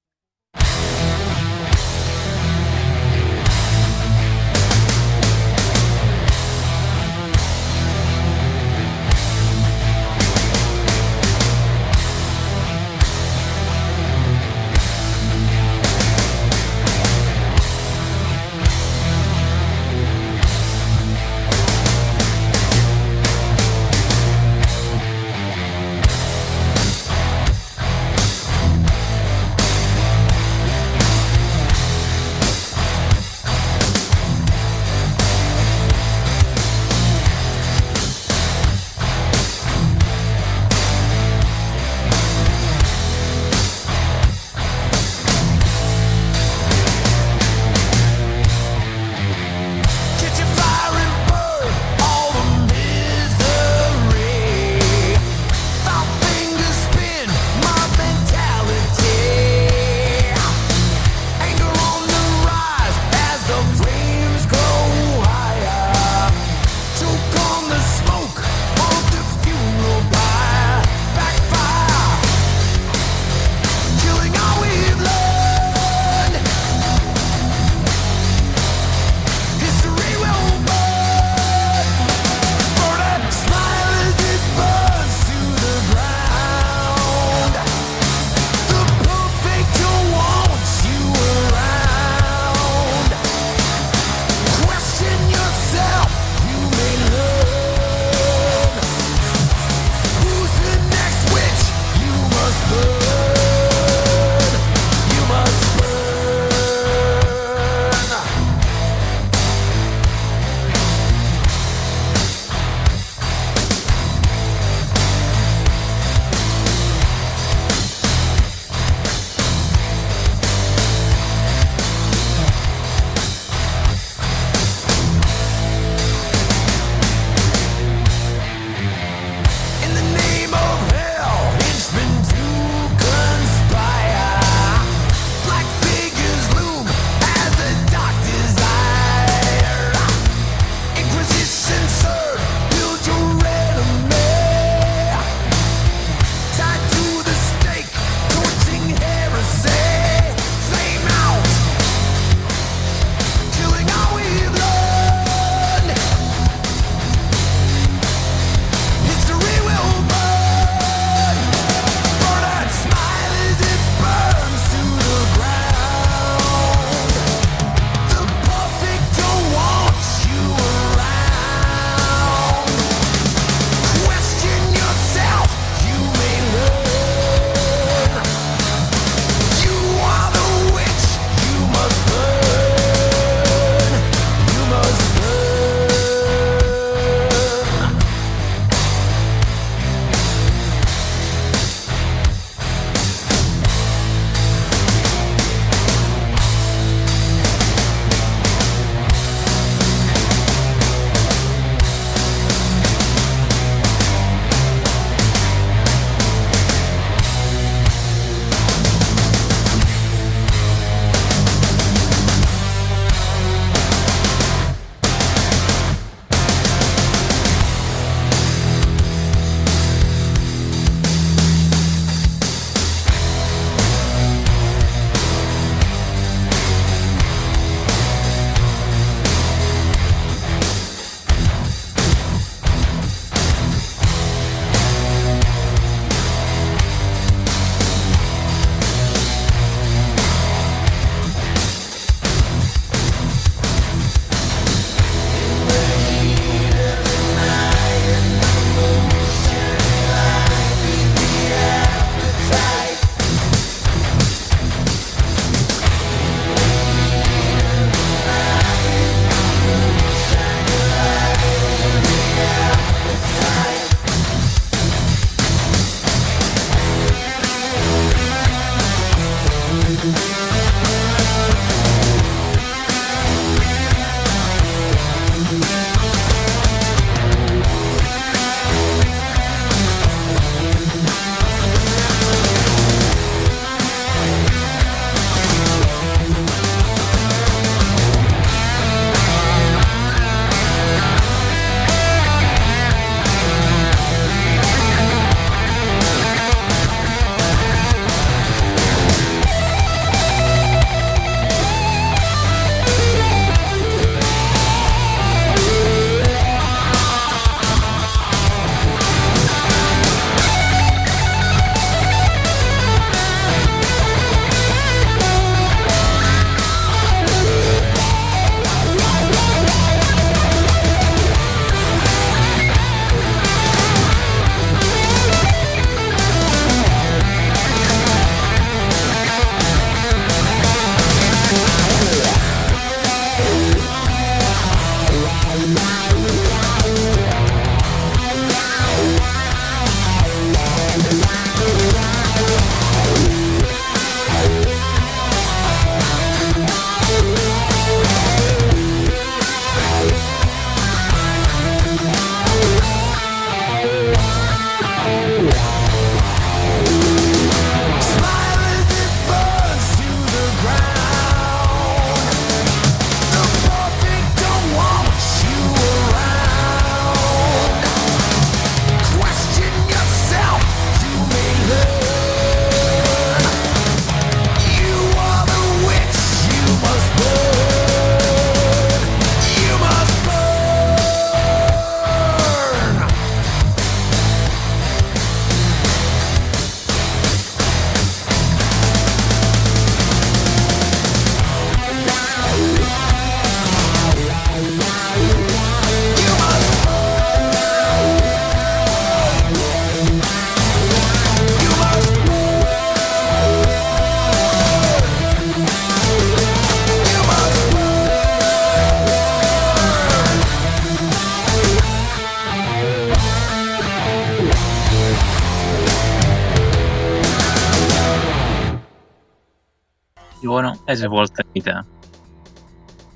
Ese fue el temita.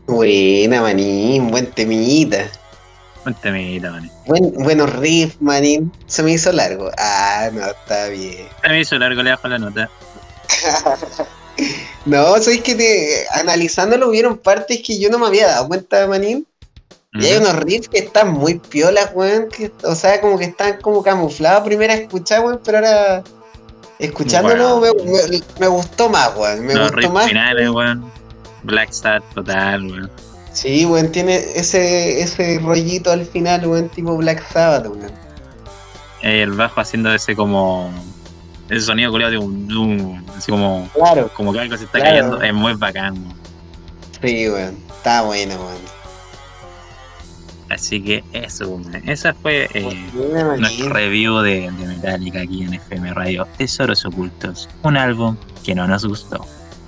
Buena, manín, buen temita. Buen temita, manín. Buen, buenos riffs, manín. Se me hizo largo. Ah, no, está bien. Se me hizo largo, le bajo la nota. [LAUGHS] no, sabes que te, analizándolo hubieron partes que yo no me había dado cuenta, manín. Y hay unos riffs que están muy piolas, weón. Que, o sea, como que están como camuflados primero a escuchar, weón, pero ahora escuchándolo me, me, me, gustó más, weón. Me Los gustó más. finales, weón. Black Star total, weón. Sí, weón, tiene ese, ese rollito al final, weón, tipo Black Sabbath, weón. El bajo haciendo ese como. Ese sonido culiado de un, un- Así como. Claro. Como que algo se está Claro. cayendo. Es muy bacán, weón. Sí, weón. Está bueno, weón. Así que eso. Esa fue eh, nuestro review de, de Metallica aquí en FM Radio. Tesoros Ocultos. Un álbum que no nos gustó.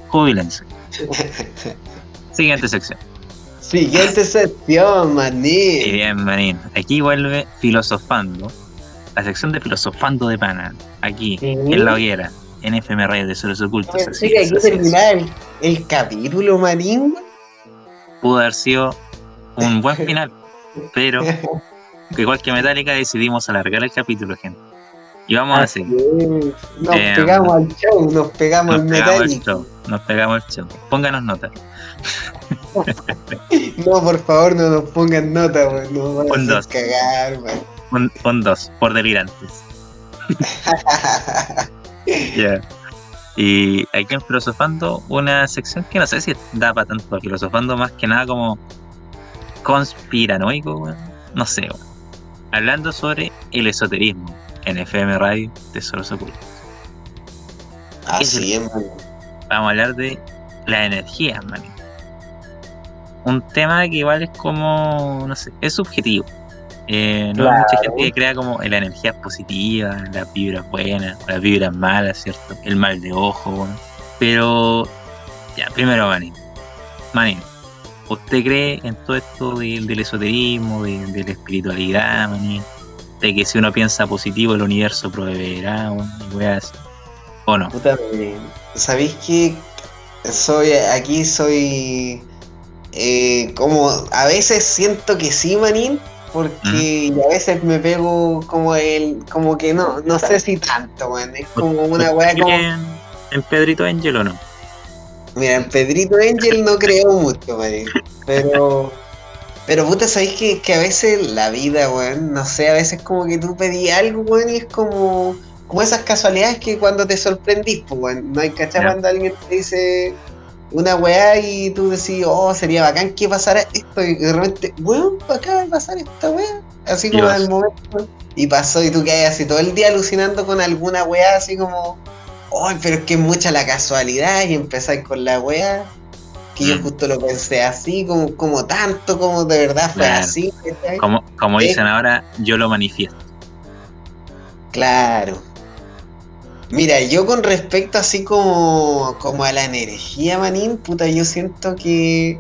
Júbilense. [LAUGHS] Siguiente sección. Siguiente sección, Y manín. bien, manín. Aquí vuelve Filosofando. La sección de Filosofando de Pana. Aquí, Sí. en la hoguera. En FM Radio Tesoros Ocultos. Así que terminaba el, el capítulo, manín. Pudo haber sido un buen final. Pero, [LAUGHS] igual que Metallica, decidimos alargar el capítulo, gente. Y vamos a Así seguir. es. Nos Eh, pegamos al show, nos pegamos Nos al Metallica. show. Nos pegamos el show. Pónganos nota. [LAUGHS] No, por favor, no nos pongan nota, weón. Nos van a dos. cagar. Un, un dos, por delirantes. [LAUGHS] Ya. Y aquí en Filosofando, una sección que no sé si da para tanto filosofando, más que nada como conspiranoico, weón. No sé, weón. Hablando sobre el esoterismo en FM Radio Tesoros Ocultos. Así es, man. Vamos a hablar de la energía, man. Un tema que igual es como, no sé, es subjetivo. Eh, no hay mucha gente que crea como la energía positiva, las vibras buenas, las vibras malas, ¿cierto? El mal de ojo. Pero, ya, primero, Manin. Manin, ¿usted cree en todo esto de- del esoterismo, de, de la espiritualidad, Manin? De que si uno piensa positivo, el universo proveerá? ¿O no? Puta, eh, ¿sabéis que soy aquí soy eh, como a veces siento que sí, manín, porque y a veces me pego como el como que no, no sé si tanto, man, es como una weá ¿Usted como en, en Pedrito Angel o no? Mira, en Pedrito Angel no creo mucho, manín, pero pero puta, ¿sabéis que, que a veces la vida, weón, no sé, a veces como que tú pedí algo, weón, y es como como esas casualidades que cuando te sorprendís, pues, weón, no hay cachar cuando alguien te dice una weá y tú decís, oh, sería bacán que pasara esto, y de repente, weón, acaba de pasar esta weá, así como pasó. al momento, y pasó, y tú quedas así todo el día alucinando con alguna weá, así como, ay, pero es que es mucha la casualidad, y empezáis con la weá, que yo Mm. justo lo pensé así, como, como tanto, como de verdad fue Claro. así. Como, como Sí. dicen ahora, yo lo manifiesto. Claro. Mira, yo con respecto así como, como a la energía, manín, puta, yo siento que,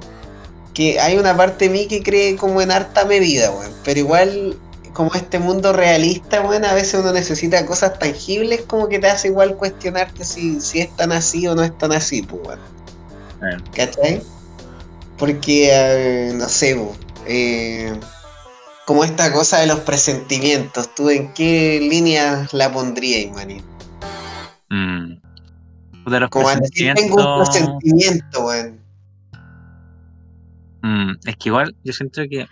que hay una parte de mí que cree como en harta medida, weón. Pero igual, como este mundo realista, weón, a veces uno necesita cosas tangibles como que te hace igual cuestionarte si, si es tan así o no es tan así, pues, weón. Claro. ¿Cachai? Porque, eh, no sé, eh, como esta cosa de los presentimientos, ¿tú en qué línea la pondrías, manín? Mm. Puta, los Como decir, tengo un presentimientos. presentimiento, weón. Mm, es que igual yo siento que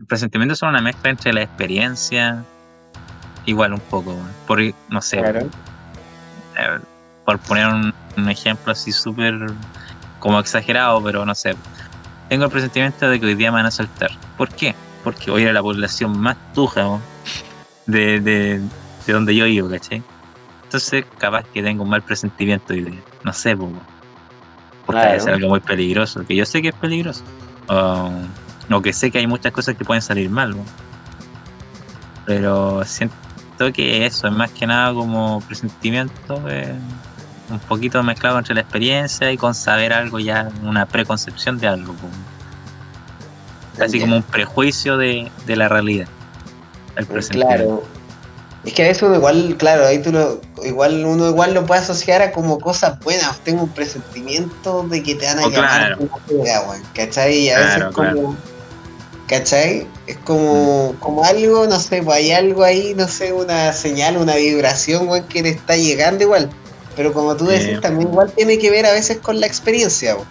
el presentimiento son una mezcla entre la experiencia, igual un poco, porque no sé, Claro. eh, por poner un, un ejemplo así súper como exagerado, pero no sé. Tengo el presentimiento de que hoy día me van a soltar. ¿Por qué? Porque hoy era la población más tuja de, de, de donde yo vivo, ¿cachai? Entonces, capaz que tengo un mal presentimiento hoy día. No sé, weón. Porque Claro. es algo muy peligroso, que yo sé que es peligroso. O, o que sé que hay muchas cosas que pueden salir mal. Pero siento que eso es más que nada como presentimiento, eh, un poquito mezclado entre la experiencia y con saber algo ya, una preconcepción de algo. como- Así como un prejuicio de, de la realidad. El presentimiento. Claro. Es que a uno igual, claro, ahí tú lo, igual uno igual lo puede asociar a como cosas buenas. Tengo un presentimiento de que te van a Oh, llamar claro. una pega, ¿cachai? Y a veces Claro, como, ¿cachai? Es como, como algo, no sé, pues hay algo ahí, no sé, una señal, una vibración, weón, que te está llegando igual. Pero como tú decís, también igual tiene que ver a veces con la experiencia, weón.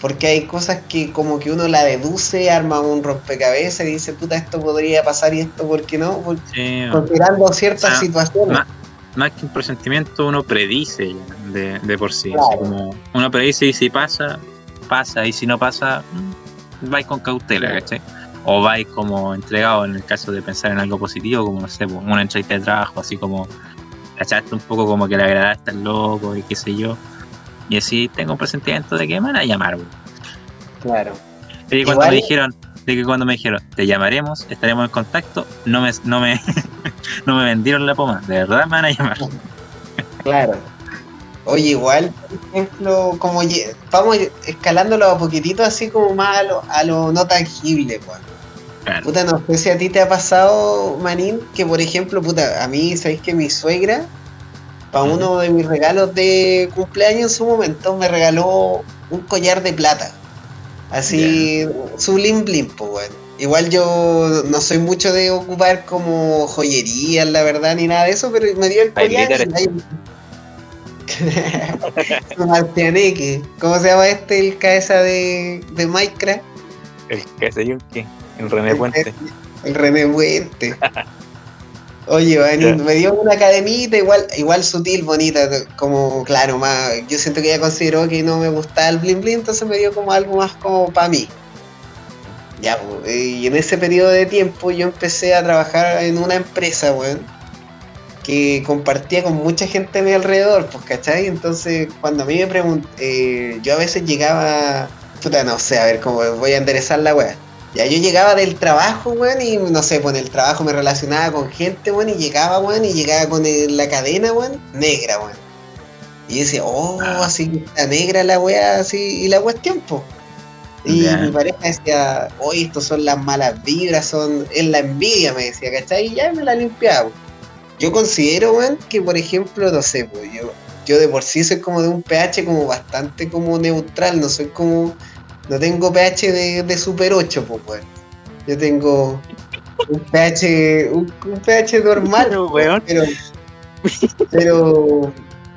Porque hay cosas que como que uno la deduce, arma un rompecabezas y dice, puta, esto podría pasar y esto, ¿por qué no? Por- considerando ciertas situaciones. más, más que un presentimiento, uno predice ya, de, de por sí. Claro. como uno predice y si pasa, pasa. Y si no pasa, mm, vais con cautela. ¿cachai? O vais como entregado en el caso de pensar en algo positivo, como no sé, pues, una entrevista de trabajo, así como cachaste un poco como que le agradaste al loco y qué sé yo. Y así tengo un presentimiento de que me van a llamar, güey. Claro. Y cuando Igual- me dijeron, de que cuando me dijeron, te llamaremos, estaremos en contacto, no me, no me, [LAUGHS] no me vendieron la poma, de verdad me van a llamar. Claro. Oye, igual, por ejemplo, como vamos escalándolo a poquitito así como más a lo, a lo no tangible, weón. Claro. Puta, no sé si a ti te ha pasado, Manín, que por ejemplo, puta, a mí, ¿sabéis que mi suegra, para uno de mis regalos de cumpleaños en su momento, me regaló un collar de plata? Así, su blim blim, pues, weón. Igual yo no soy mucho de ocupar como joyerías, la verdad, ni nada de eso, pero me dio el collar. [LAUGHS] ¿Cómo se llama este? El cabeza de, de Minecraft. El que se yunque, el René Puente. El [LAUGHS] René Puente. Oye, me dio una cadenita igual, igual sutil, bonita, como claro, más. Yo siento que ella consideró que no me gustaba el bling bling, entonces me dio como algo más como para mí. Ya, y en ese periodo de tiempo yo empecé a trabajar en una empresa, weón, que compartía con mucha gente a mi alrededor, pues, ¿cachai? Entonces, cuando a mí me pregunté, yo a veces llegaba, puta, no sé, a ver cómo voy a enderezar la weá. Ya yo llegaba del trabajo, weón, y no sé, pues en el trabajo me relacionaba con gente, weón, y llegaba, weón, y llegaba con el- la cadena, weón, negra, weón. Y decía, oh, Ah. así que está negra la weá, así, y la cuestión, pues. Y mi pareja decía, oye, estos son las malas vibras, son, es la envidia, me decía, ¿cachai? Y ya me la limpiaba. weón. Yo considero, weón, que por ejemplo, no sé, pues yo, yo de por sí soy como de un pH como bastante como neutral, no soy como, no tengo pH de, de super 8, pues, weón. Yo tengo un pH, un, un pH normal, Pero, weón. pero, pero,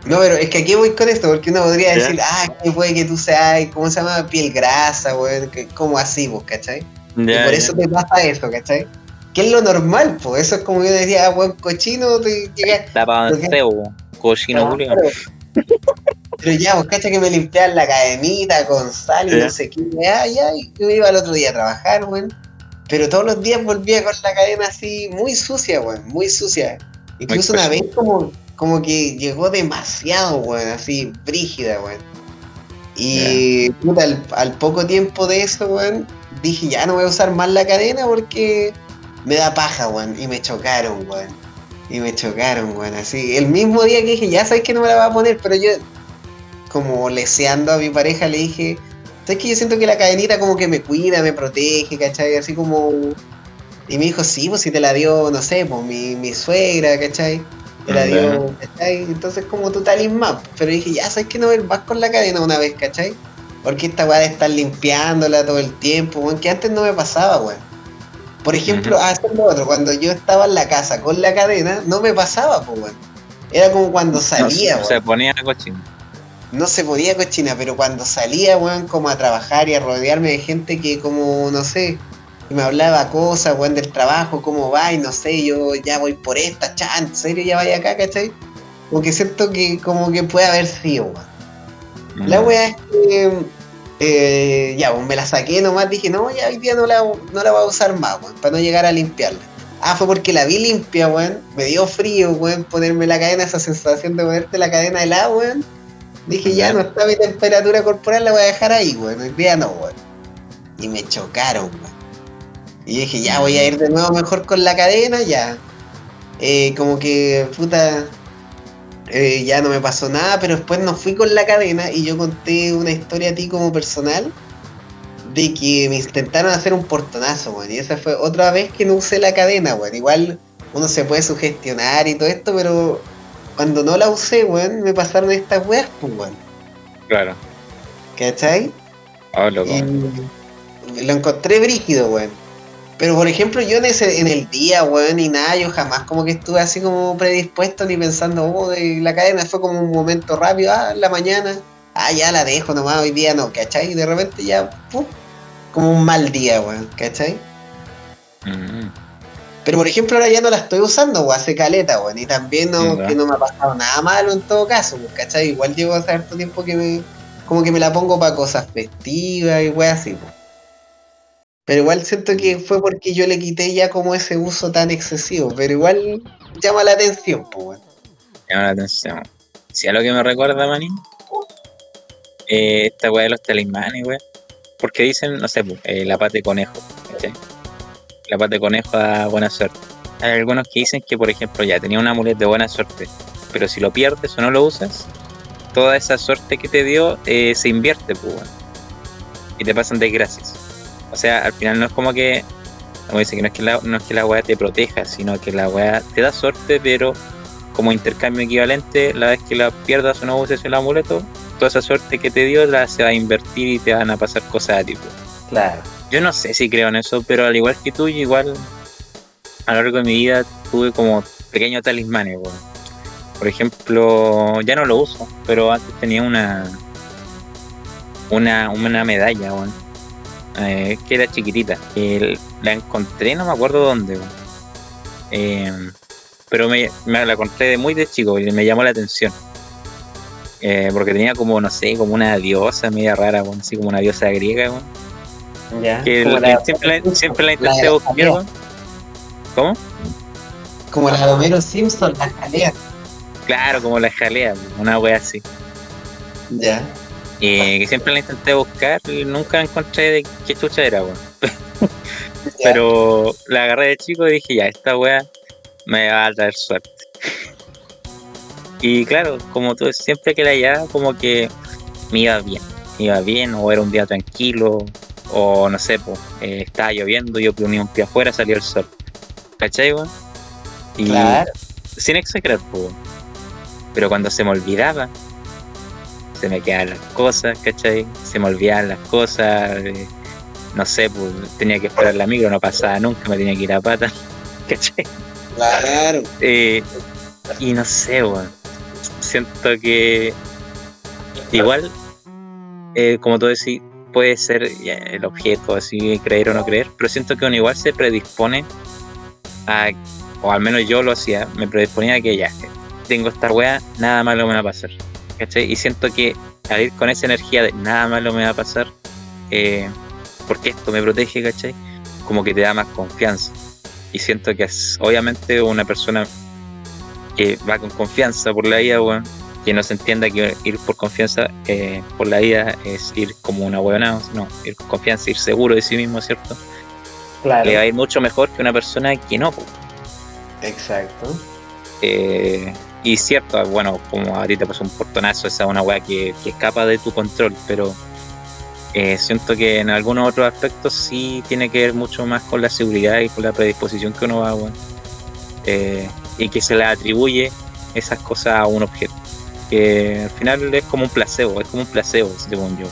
no, pero es que aquí voy con esto, porque uno podría Ya. decir, ah, que puede que tú seas, ¿cómo se llama? Piel grasa, weón, como así, vos, ¿cachai? y por ya. eso te pasa eso, ¿cachai? Que es lo normal, pues, eso es como yo decía, ah, weón, cochino, te llegas, que- cebo, cochino culiao. Pero ya, pues, cacha que me limpiaban la cadenita con sal y no sé qué, ya, ya, y me iba al otro día a trabajar, weón. Pero todos los días volvía con la cadena así, muy sucia, weón, muy sucia. Incluso Muy una vez como, como que llegó demasiado, weón, así, brígida, weón. Y puta, al, al poco tiempo de eso, weón, dije, ya no voy a usar más la cadena porque me da paja, weón. Y me chocaron, weón. Y me chocaron, weón. Así, el mismo día que dije, ya sabes que no me la voy a poner, pero yo, como leseando a mi pareja, le dije, ¿sabes que yo siento que la cadenita como que me cuida, me protege, ¿cachai? Así como... Y me dijo, sí, pues si te la dio, no sé, pues mi, mi suegra, ¿cachai? Te la dio, ¿cachai? Entonces como tu talismán. Pero dije, ya sabes que no más con la cadena una vez, ¿cachai? Porque esta weá de estar limpiándola todo el tiempo, weón, que antes no me pasaba, weón. Por ejemplo, ah, eso es lo otro, cuando yo estaba en la casa con la cadena, no me pasaba, pues, weón. Era como cuando salía, No, weón. se ponía cochino. No se podía cochina, pero cuando salía, weón, como a trabajar y a rodearme de gente que como, no sé, me hablaba cosas, weón, del trabajo, cómo va, y no sé, yo ya voy por esta, chan, en serio, ya vaya acá, ¿cachai? Como que siento que como que puede haber sido, weón. La Mm. weá es que eh, ya, me la saqué nomás, dije, no, ya hoy día no la, no la voy a usar más, weón, para no llegar a limpiarla. Ah, fue porque la vi limpia, weón. Me dio frío, weón, ponerme la cadena, esa sensación de ponerte la cadena helada, weón. Dije, ya no está mi temperatura corporal, la voy a dejar ahí, weón. Hoy día no, weón. Y me chocaron, weón. Y dije, ya voy a ir de nuevo mejor con la cadena, ya. Eh, como que, puta, eh, ya no me pasó nada, pero después no fui con la cadena y yo conté una historia a ti como personal de que me intentaron hacer un portonazo, weón. Y esa fue otra vez que no usé la cadena, weón. Igual uno se puede sugestionar y todo esto, pero cuando no la usé, weón, me pasaron estas weas, pues, weón. Claro. ¿Cachai? Oh, loco. Y lo encontré brígido, weón. Pero por ejemplo, yo en, ese, en el día, weón, y nada, yo jamás como que estuve así como predispuesto ni pensando, oh, de la cadena fue como un momento rápido, ah, en la mañana, ah, ya la dejo nomás, hoy día no, ¿cachai? Y de repente ya, pum, como un mal día, weón, ¿cachai? Mm. Pero por ejemplo, ahora ya no la estoy usando, weón, hace caleta, weón, y también no, que no me ha pasado nada malo en todo caso, weón, ¿cachai? Igual llevo hace harto tiempo que me, como que me la pongo para cosas festivas y weón así, weón. Pero igual siento que fue porque yo le quité ya como ese uso tan excesivo, pero igual llama la atención, pues, weón. llama la atención. Si a lo que me recuerda, manín, eh, esta weá de los talismanes, weá. Porque dicen, no sé, pues, eh, la pata de conejo, ¿cachai? La pata de conejo da buena suerte. Hay algunos que dicen que, por ejemplo, ya tenía un amuleto de buena suerte, pero si lo pierdes o no lo usas, toda esa suerte que te dio eh, se invierte, pues, weón. Y te pasan desgracias. O sea, al final no es como que, como dice, que no es que la, no es que la weá te proteja, sino que la weá te da suerte, pero como intercambio equivalente, la vez que la pierdas o no uses el amuleto, toda esa suerte que te dio la se va a invertir y te van a pasar cosas a ti. pues. Claro. Yo no sé si creo en eso, pero al igual que tú, igual a lo largo de mi vida tuve como pequeños talismanes. Por ejemplo, ya no lo uso, pero antes tenía una una, una medalla, weón. eh, que era chiquitita. La encontré, no me acuerdo dónde. Eh, pero me, la encontré de muy de chico y me llamó la atención. Eh, porque tenía como, no sé, como una diosa media rara, así como una diosa griega. Ya. Que como, el- la, siempre, la, siempre la intenté buscar. ¿Cómo? como la de Homero Simpson, la jalea. Claro, como la jalea, una wea así. Ya. Eh, que siempre la intenté buscar y nunca encontré de qué chucha era, weón. [LAUGHS] Pero la agarré de chico y dije, ya, esta wea me va a traer suerte. Y claro, como tú siempre que la hallaba, como que me iba bien. Me iba bien, o era un día tranquilo, o no sé, pues, eh, estaba lloviendo, yo ponía un pie afuera, salía el sol. ¿Cachai, weón? Y Claro. sin exagerar, pues. Pero cuando se me olvidaba, se me quedaban las cosas, ¿cachai? Se me olvidaban las cosas, eh, no sé, pues tenía que esperar la micro, no pasaba nunca, me tenía que ir a pata, [LAUGHS] ¿cachai? Claro. Eh, y no sé, weón. Siento que igual, eh, como tú decís, puede ser el objeto, así, creer o no creer, pero siento que uno igual se predispone a, o al menos yo lo hacía, me predisponía a que ya, tengo esta weá, nada malo me va a pasar. ¿cachai? Y siento que al ir con esa energía de nada malo me va a pasar, eh, porque esto me protege, ¿cachai? Como que te da más confianza. Y siento que es obviamente una persona que va con confianza por la vida, weón, que no se entienda que ir por confianza eh, por la vida es ir como una huevonada, no, ir con confianza, ir seguro de sí mismo, ¿cierto? Claro. Le va a ir mucho mejor que una persona que no. Exacto. Eh, y cierto, bueno, como a ti te pasó un portonazo, esa es una weá que, que escapa de tu control, pero eh, siento que en algunos otros aspectos sí tiene que ver mucho más con la seguridad y con la predisposición que uno va, weón. Eh, y que se le atribuye esas cosas a un objeto. Que al final es como un placebo, es como un placebo, según yo.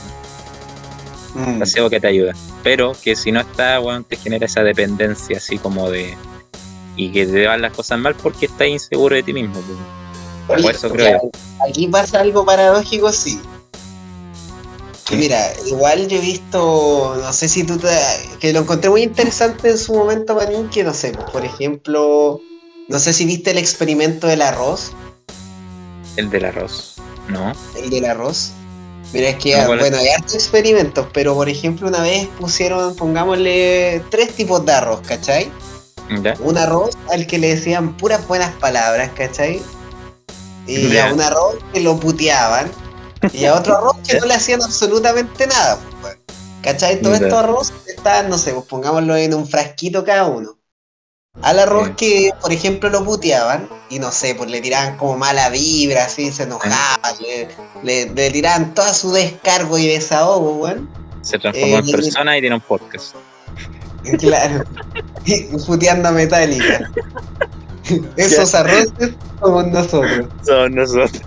Un Mm. placebo que te ayuda. Pero que si no está, weón, te genera esa dependencia así como de. Y que te van las cosas mal porque estás inseguro de ti mismo. Oye, O eso creo yo. Aquí pasa algo paradójico, sí. Que Mira, igual yo he visto, no sé si tú te, que lo encontré muy interesante en su momento, Manín, que no sé, por ejemplo, no sé si viste el experimento del arroz, El del arroz. No. el del arroz. Mira, es que, bueno, hay hartos experimentos, pero por ejemplo, una vez pusieron, pongámosle, tres tipos de arroz, ¿cachai? ¿Ya? Un arroz al que le decían puras buenas palabras, ¿cachai? Y Ya. a un arroz que lo puteaban. Y a otro arroz que [LAUGHS] no le hacían absolutamente nada. pues, ¿Cachai? Todos Ya. estos arroz estaban, no sé, pues pongámoslo en un frasquito cada uno. Al arroz que, por ejemplo, lo puteaban y no sé, pues le tiraban como mala vibra, así, se enojaban, le, le- le tiraban todo su descargo y desahogo, weón. Se transformó Eh, en persona y tiene un podcast. [LAUGHS] Claro. [LAUGHS] Puteando a Metallica. [LAUGHS] Esos arroces somos nosotros. Somos nosotros.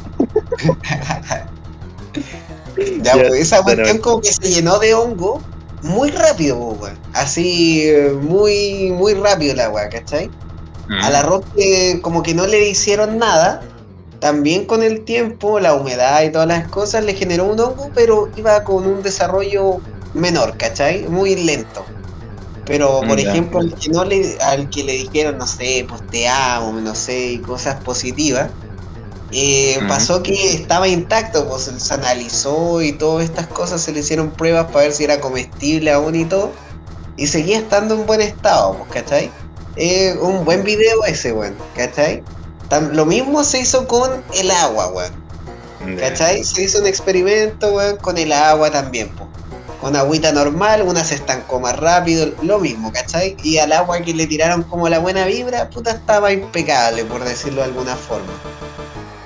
Ya, Ya, pues, esa cuestión como que se llenó de hongo muy rápido, weón. Así, muy, muy rápido la weá, ¿cachai? Mm. Al arroz que como que no le hicieron nada, también con el tiempo, la humedad y todas las cosas le generó un hongo, pero iba con un desarrollo menor, ¿cachai? Muy lento. Pero, por Ya. ejemplo, al que, no le, al que le dijeron, no sé, pues te amo, no sé, y cosas positivas, eh, pasó que estaba intacto, pues se analizó y todas estas cosas, se le hicieron pruebas para ver si era comestible aún y todo, y seguía estando en buen estado, pues, ¿cachai? Eh, un buen video ese, weón, ¿cachai? Lo mismo se hizo con el agua, weón. ¿Cachai? Se hizo un experimento, weón, con el agua también, po. Con agüita normal, una se estancó más rápido, lo mismo, ¿cachai? Y al agua que le tiraron como la buena vibra, puta, estaba impecable, por decirlo de alguna forma.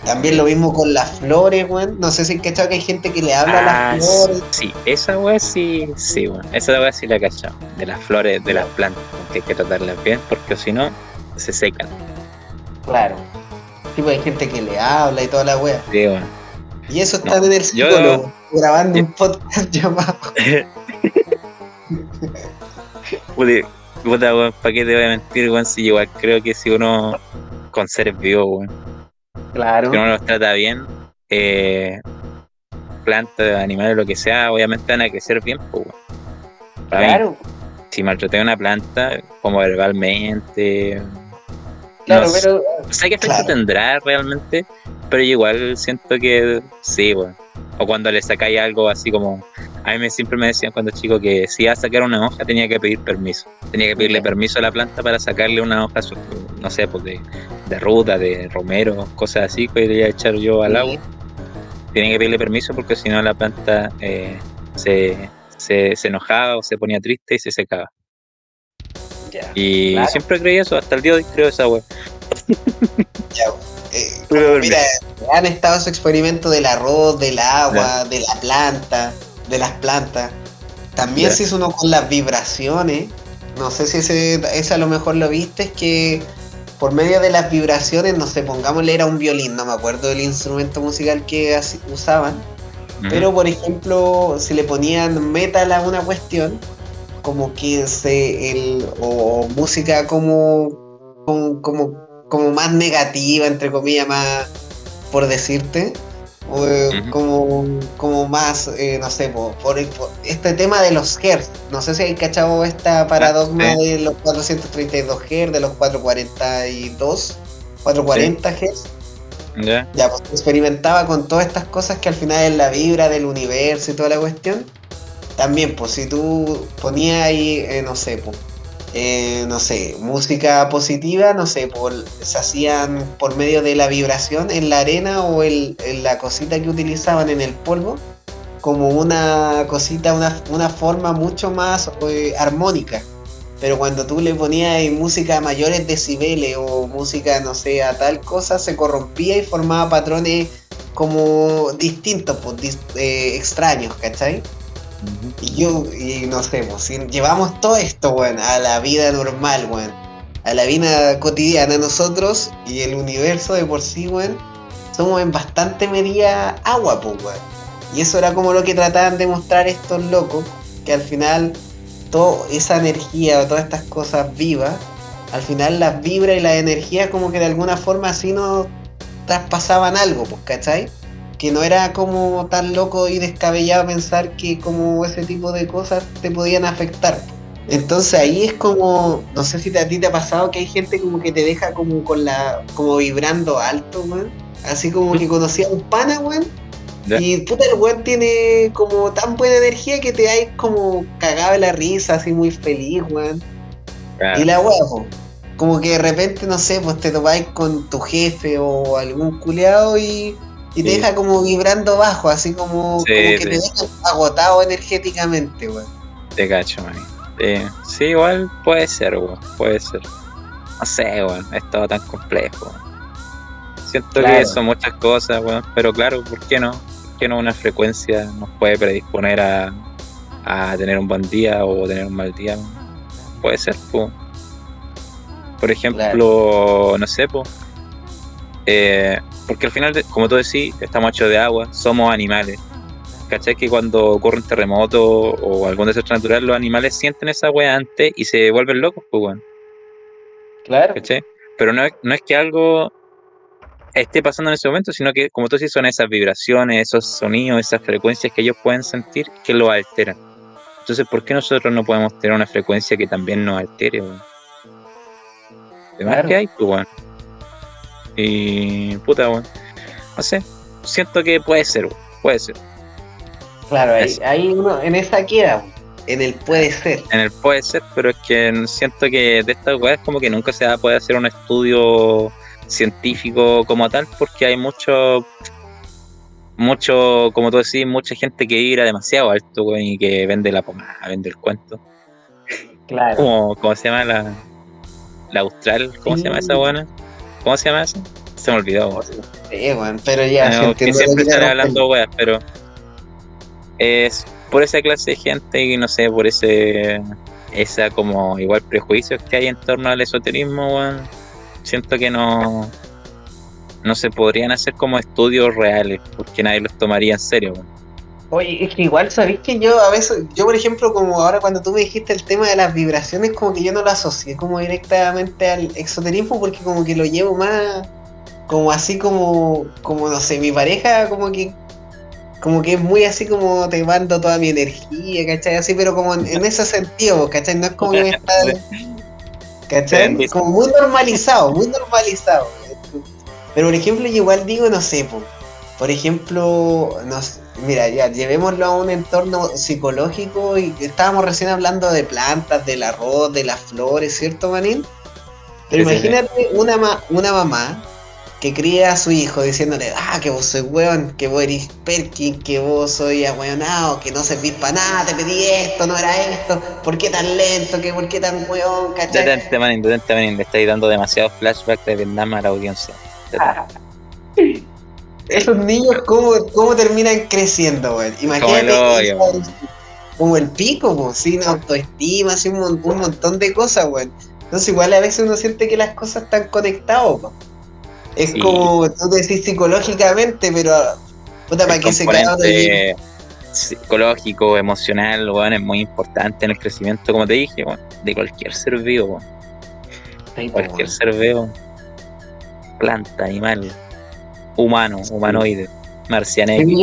También lo mismo con las flores, weón. No sé si cachado que hay gente que le habla a Ah, las flores. sí, esa weá sí, sí, weón. Esa weá sí la he cachado. De las flores, de las plantas, que hay que tratarlas bien, porque si no, se secan. Claro. Tipo, hay gente que le habla y toda la wea. Sí, weón. Y eso No, están en el yo- psicólogo, grabando yo- un [LAUGHS] podcast llamado. [LAUGHS] Pude- Puta, weón, ¿para qué te voy a mentir, weón? Si igual creo que si uno con seres vivos, weón, Claro. si uno los trata bien, eh, plantas, animales, lo que sea, obviamente van a crecer bien, pues, mí, Claro, si maltraté a una planta, como verbalmente, claro, no pero. no sé qué efecto Claro. tendrá realmente, pero yo igual siento que sí, weón. O cuando le sacáis algo así como. A mí me, siempre me decían cuando chico que si iba a sacar una hoja tenía que pedir permiso. Tenía que pedirle permiso a la planta para sacarle una hoja, no sé, pues de, de ruta, de romero, cosas así que iba a echar yo al agua. Tenía que pedirle permiso porque si no la planta eh, se, se, se enojaba o se ponía triste y se secaba. Ya, Y Claro. siempre creí eso, hasta el día de hoy creo esa weá. ya, eh, Mira, han estado esos experimentos del arroz, del agua, de la planta, de las plantas. También se hizo uno con las vibraciones. No sé si ese, ese a lo mejor lo viste, es que por medio de las vibraciones, no sé, pongámosle era un violín, no me acuerdo del instrumento musical que así- usaban. Pero por ejemplo, si le ponían metal a una cuestión, como que se el o música como como, como, como más negativa, entre comillas, más por decirte, o, eh, como, como más, eh, no sé, por, por- por este tema de los hertz. No sé si hay cachado esta paradigma sí. de los 432 Hz, de los 442, 440 Hz. Ya. Ya, pues experimentaba con todas estas cosas que al final es la vibra del universo y toda la cuestión. También, pues si tú ponías ahí, eh, no sé, pues, eh, no sé, música positiva, no sé, por, se hacían por medio de la vibración en la arena o el- en la cosita que utilizaban en el polvo, como una cosita, una, una forma mucho más eh, armónica. Pero cuando tú le ponías música a mayores decibeles o música, no sé, a tal cosa, se corrompía y formaba patrones como distintos, pues, eh, extraños, ¿cachai? Y yo, y no sé, pues, si llevamos todo esto, weón, a la vida normal, weón, a la vida cotidiana, nosotros y el universo de por sí, weón, somos en bastante medida agua, pues, weón. Y eso era como lo que trataban de mostrar estos locos, que al final toda esa energía o todas estas cosas vivas, al final las vibras y las energías como que de alguna forma así nos traspasaban algo, pues, ¿cachai? Que no era como tan loco y descabellado pensar que como ese tipo de cosas te podían afectar. Entonces ahí es como, no sé si te- a ti te ha pasado que hay gente como que te deja como con la, como vibrando alto, weón. Así como que conocía a un pana, weón. Y puta, el weón tiene como tan buena energía que te hay como cagado de la risa, así muy feliz, weón. Y la po, como que de repente, no sé, pues te topáis con tu jefe o algún culeado y, y te deja como vibrando bajo, así como, Sí, como que te deja agotado energéticamente, weón. Te cacho, man. Sí, sí, igual puede ser, weón. Puede ser. No sé, weón. Es todo tan complejo. weón. Siento Claro. que son muchas cosas, weón. Pero claro, ¿por qué no? ¿Por qué no una frecuencia nos puede predisponer a, a tener un buen día o tener un mal día? weón? Puede ser, pues. Por ejemplo, no sé, po, eh, porque al final, como tú decís, estamos hechos de agua, somos animales. ¿Cachai? Que cuando ocurre un terremoto o algún desastre natural, los animales sienten esa wea antes y se vuelven locos, pues, weón. Claro. ¿Cachai? Pero no es, no es que algo esté pasando en ese momento, sino que, como tú decís, son esas vibraciones, esos sonidos, esas frecuencias que ellos pueden sentir que lo alteran. Entonces, ¿por qué nosotros no podemos tener una frecuencia que también nos altere, weón? Además Claro. que hay, pues, weón. Y, puta, weón. No sé, siento que puede ser, weón. Puede ser. Claro, ahí, ahí uno, en esa queda, en el puede ser. En el puede ser, pero es que siento que de estas weas como que nunca se va a poder hacer un estudio científico como tal, porque hay mucho, mucho, como tú decís, mucha gente que vibra demasiado alto, weón, y que vende la pomada, vende el cuento. Claro. ¿Cómo, cómo se llama la, la austral? ¿Cómo se llama esa buena? ¿Cómo se llama eso? Se me olvidó. Sí, weón, pero ya, No, que siempre están hablando weas, pero es por esa clase de gente y no sé, por ese esa como igual prejuicios que hay en torno al esoterismo, weón. Siento que no no se podrían hacer como estudios reales, porque nadie los tomaría en serio, weón. Oye, es que igual, ¿sabéis que yo a veces, yo por ejemplo, como ahora cuando tú me dijiste el tema de las vibraciones, como que yo no lo asocié como directamente al exoterismo, porque como que lo llevo más, como así como, como no sé, mi pareja como que, como que es muy así como te mando toda mi energía, ¿cachai? Así, pero como en, en ese sentido, ¿cachai? No es como que me está, ¿cachai? Como muy normalizado, muy normalizado. Pero por ejemplo, yo igual digo, no sé, po, por ejemplo, no sé, mira, ya llevémoslo a un entorno psicológico y estábamos recién hablando de plantas, del arroz, de las flores, ¿cierto, Manín? Pero Sí, sí, sí. imagínate una, ma- una mamá que cría a su hijo diciéndole, ah, que vos sois weón, que vos eres Perkin, que vos sois ahueonado, que no servís para nada, te pedí esto, no era esto, ¿por qué tan lento, que por qué tan weón, cachai? Detente, manín, detente, manín, le estáis dando demasiados flashbacks de Vietnam a la audiencia. [LAUGHS] [LAUGHS] Esos niños, ¿cómo, cómo terminan creciendo, weón? Imagínate. el hoyo, esa- como el pico, pues, sin autoestima, sin un, un montón de cosas, weón. Entonces, igual a veces uno siente que las cosas están conectadas. Es Sí. como tú decís psicológicamente, pero. Puta, ¿para el qué se psicológico, emocional, weón, es muy importante en el crecimiento, como te dije, weón, de cualquier ser vivo, po, cualquier ser vivo, planta, animal, humano, humanoide,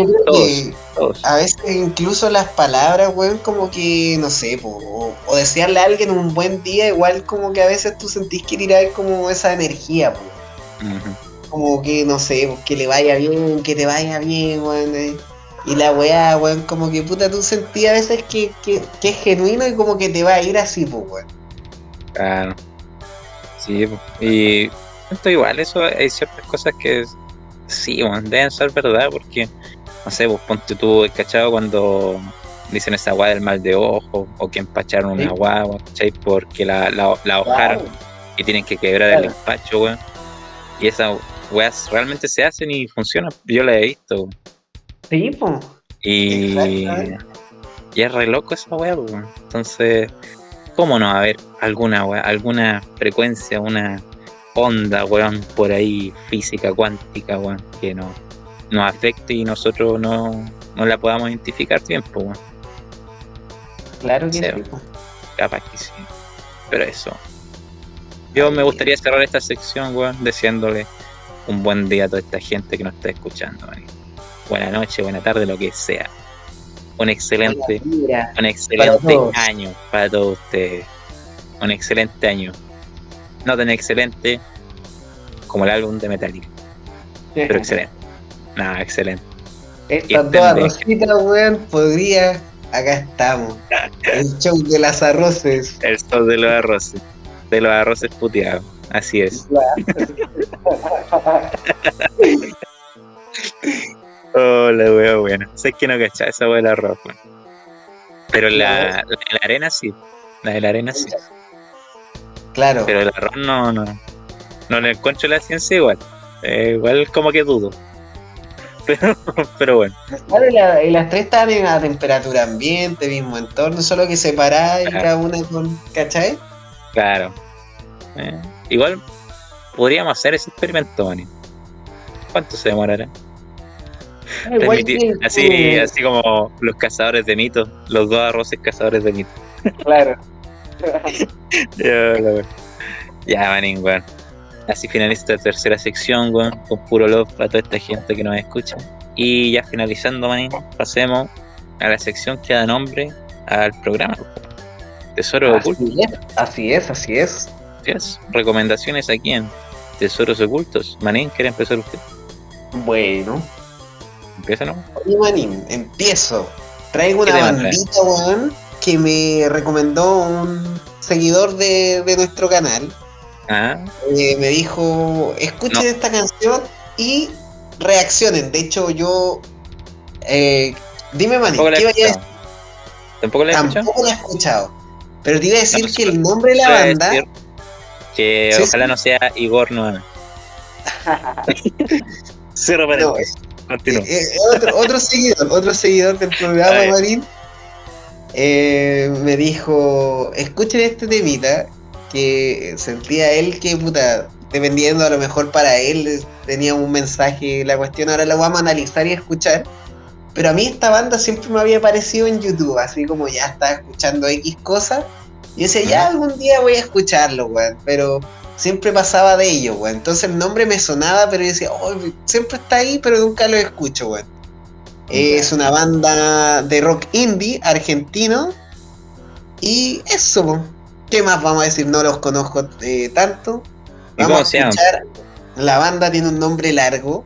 creo todos, todos. a veces incluso las palabras, weón, como que, no sé, po, o, o desearle a alguien un buen día, igual como que a veces tú sentís que tirar como esa energía, po. Como que, no sé, que le vaya bien, que te vaya bien, weón. eh. Y la weá, weón, como que puta, tú sentías a veces que, que, que es genuino y como que te va a ir así, pues, weón. Claro. Sí, y esto igual, eso hay ciertas cosas que sí, weón, deben ser verdad, porque, no sé, vos ponte tú, ¿cachado? Cuando dicen esa guagua del mal de ojo, o que empacharon una Sí. guagua, ¿cachai? Porque la, la, la ahojaron y tienen que quebrar el despacho, weón. Y esas weas realmente se hacen y funcionan. Yo la he visto. weón. Sí, pues. Y, y es re loco esa wea, po, weón. Entonces, ¿cómo no haber alguna wea, alguna frecuencia, una onda, weón, por ahí, física, cuántica, weón, que no, nos afecte y nosotros no, no la podamos identificar pues, weón. Claro que Sí. Capaz que sí. Pero eso. Yo me gustaría cerrar esta sección, weón, deseándole un buen día a toda esta gente que nos está escuchando, man. Buena noche, buena tarde, lo que sea. Un excelente, un excelente año para todos ustedes. Un excelente año. No tan excelente como el álbum de Metallica, pero excelente. Nada, excelente. Dos entendé. arrocitas, weón, podría. Acá estamos. El show de las arroces. El sol de los arroces. De los arroces puteados. Así es. [LAUGHS] Oh, la wea buena. Sé que no cachaba esa del arroz, weón. Pero la, la de la arena sí. La de la arena sí. Claro. Pero el arroz no, no. No le encuentro la ciencia igual. Eh, igual como que dudo. [LAUGHS] Pero, pero bueno. Claro, y, la- y las tres están en a temperatura ambiente, mismo entorno, solo que separadas y cada una con. ¿Cachai? Claro. Eh, igual podríamos hacer ese experimento, Manín. ¿Cuánto se demorará? Transmitir- que- así, así como los cazadores de mitos, los dos arroces cazadores de mitos. Claro. Ya, manín, weón. Así finaliza esta tercera sección, weón, con puro love para toda esta gente que nos escucha. Y ya finalizando, manín, pasemos a la sección que da nombre al programa. Tesoro oculto. Así es, así es, así es. Así es. Recomendaciones aquí en Tesoros Ocultos. Manín, ¿quiere empezar usted? Bueno. Empieza, ¿no? Oye, manín, empiezo. Traigo ¿Qué una bandita, weón, que me recomendó un seguidor de, de nuestro canal. Ah, Eh, me dijo, escuchen No. esta canción y reaccionen. De hecho, yo... eh, dime, la ¿qué vaya a escuchado. ¿Tampoco la he escuchado? Tampoco la he escuchado. Pero te iba a decir No, que el nombre de la banda... Que Sí, ojalá sí. no sea Igor nuevamente. [LAUGHS] Cierro No, paréntesis. Continúa. Eh, eh, otro, otro seguidor, otro seguidor del programa. Marín, eh, me dijo, escuchen este temita, que sentía él que, puta, dependiendo a lo mejor para él, tenía un mensaje, la cuestión ahora la vamos a analizar y escuchar. Pero a mí esta banda siempre me había aparecido en YouTube, así como ya estaba escuchando X cosas. Y decía, ya algún día voy a escucharlo, weón. Pero siempre pasaba de ello, weón. Entonces el nombre me sonaba, pero yo decía, oh, siempre está ahí, pero nunca lo escucho, weón. Es una banda de rock indie argentino. Y eso. ¿qué más vamos a decir? No los conozco eh, tanto. ¿Y Vamos a escuchar. La banda tiene un nombre largo.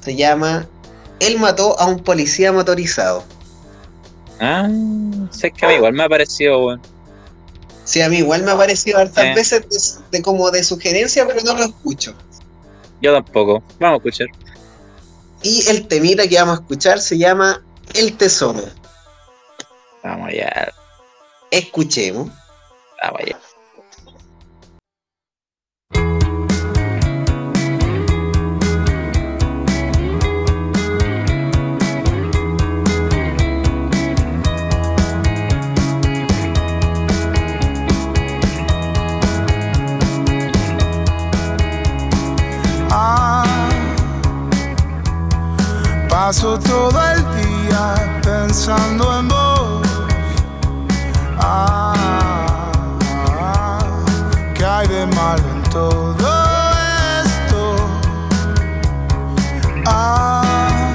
Se llama Él mató a un policía motorizado. Ah, sé que a mí igual me ha parecido. Sí, a mí igual me ha parecido hartas Eh. veces de, de como de sugerencia, pero no lo escucho. Yo tampoco. Vamos a escuchar. Y el temita que vamos a escuchar se llama El Tesoro. Vamos allá. Escuchemos. Vamos allá. Paso todo el día pensando en vos. Ah, ¿qué hay de malo en todo esto? Ah,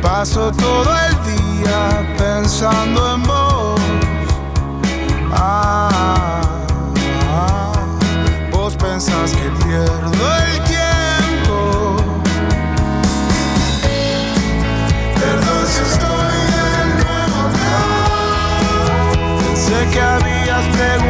paso todo el día pensando en vos. Ah, vos pensás que pierdo el tiempo. Que habías preguntado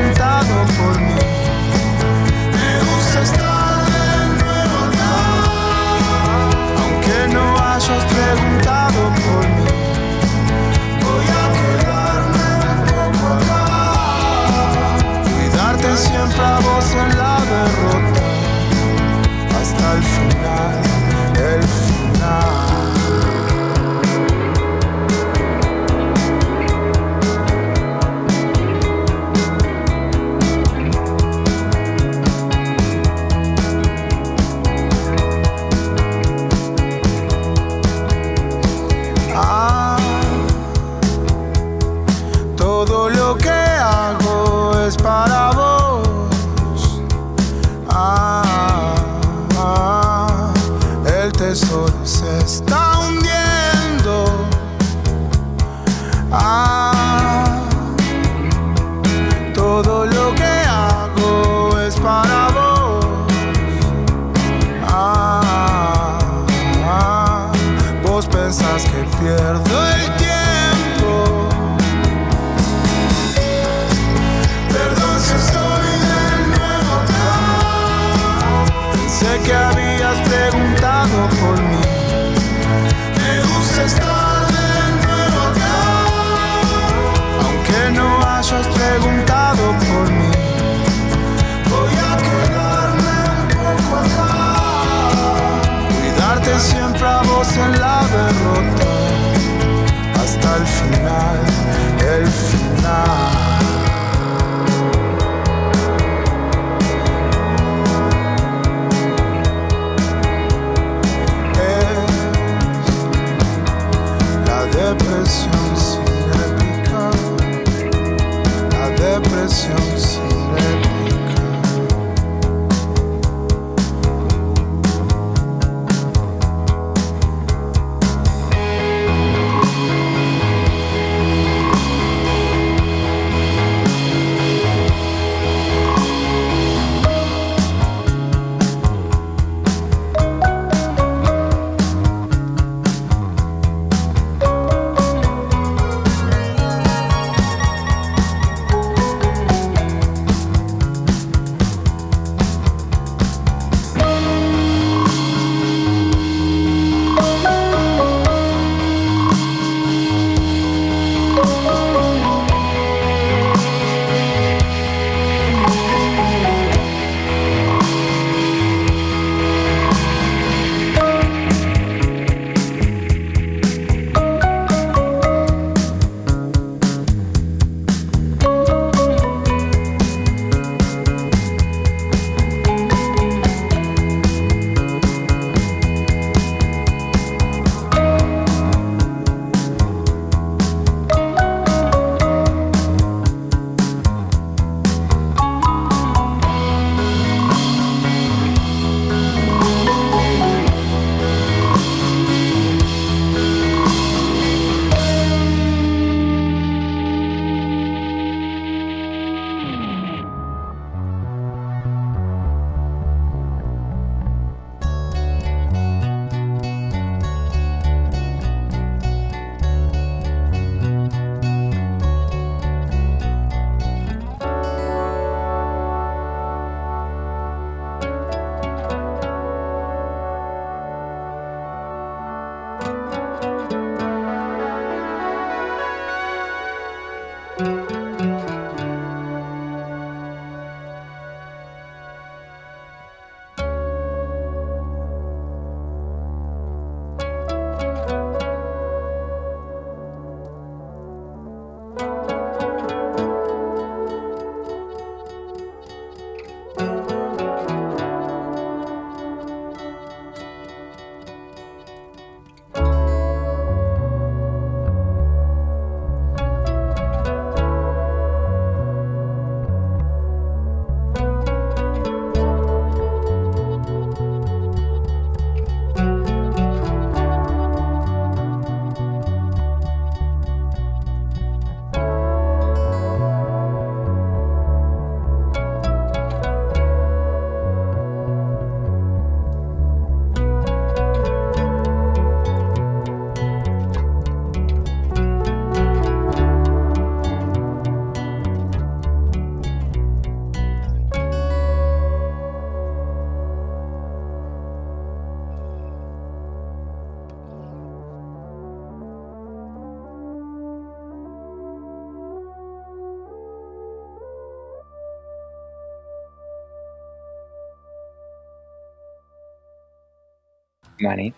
Manín.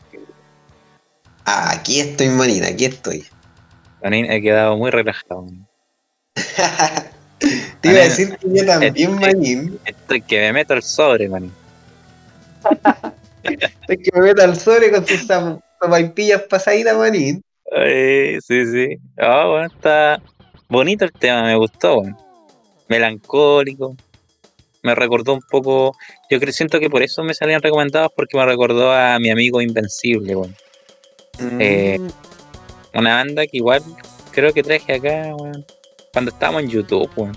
Ah, aquí estoy, Manín, aquí estoy. Manín, he quedado muy relajado. [LAUGHS] Te iba a decir que yo también, este- Manín. Estoy que me meto el sobre, manín. [LAUGHS] Es que me meto al sobre con sus zapatillas pasaditas, Manín. Ay, sí, sí. Ah, bueno, está bonito el tema, me gustó, bueno. Melancólico. Me recordó un poco. Yo creo, siento que por eso me salían recomendados, porque me recordó a mi amigo Invencible, bueno. Eh, Mm, Una banda que igual creo que traje acá, weón. Cuando estábamos en YouTube, weón.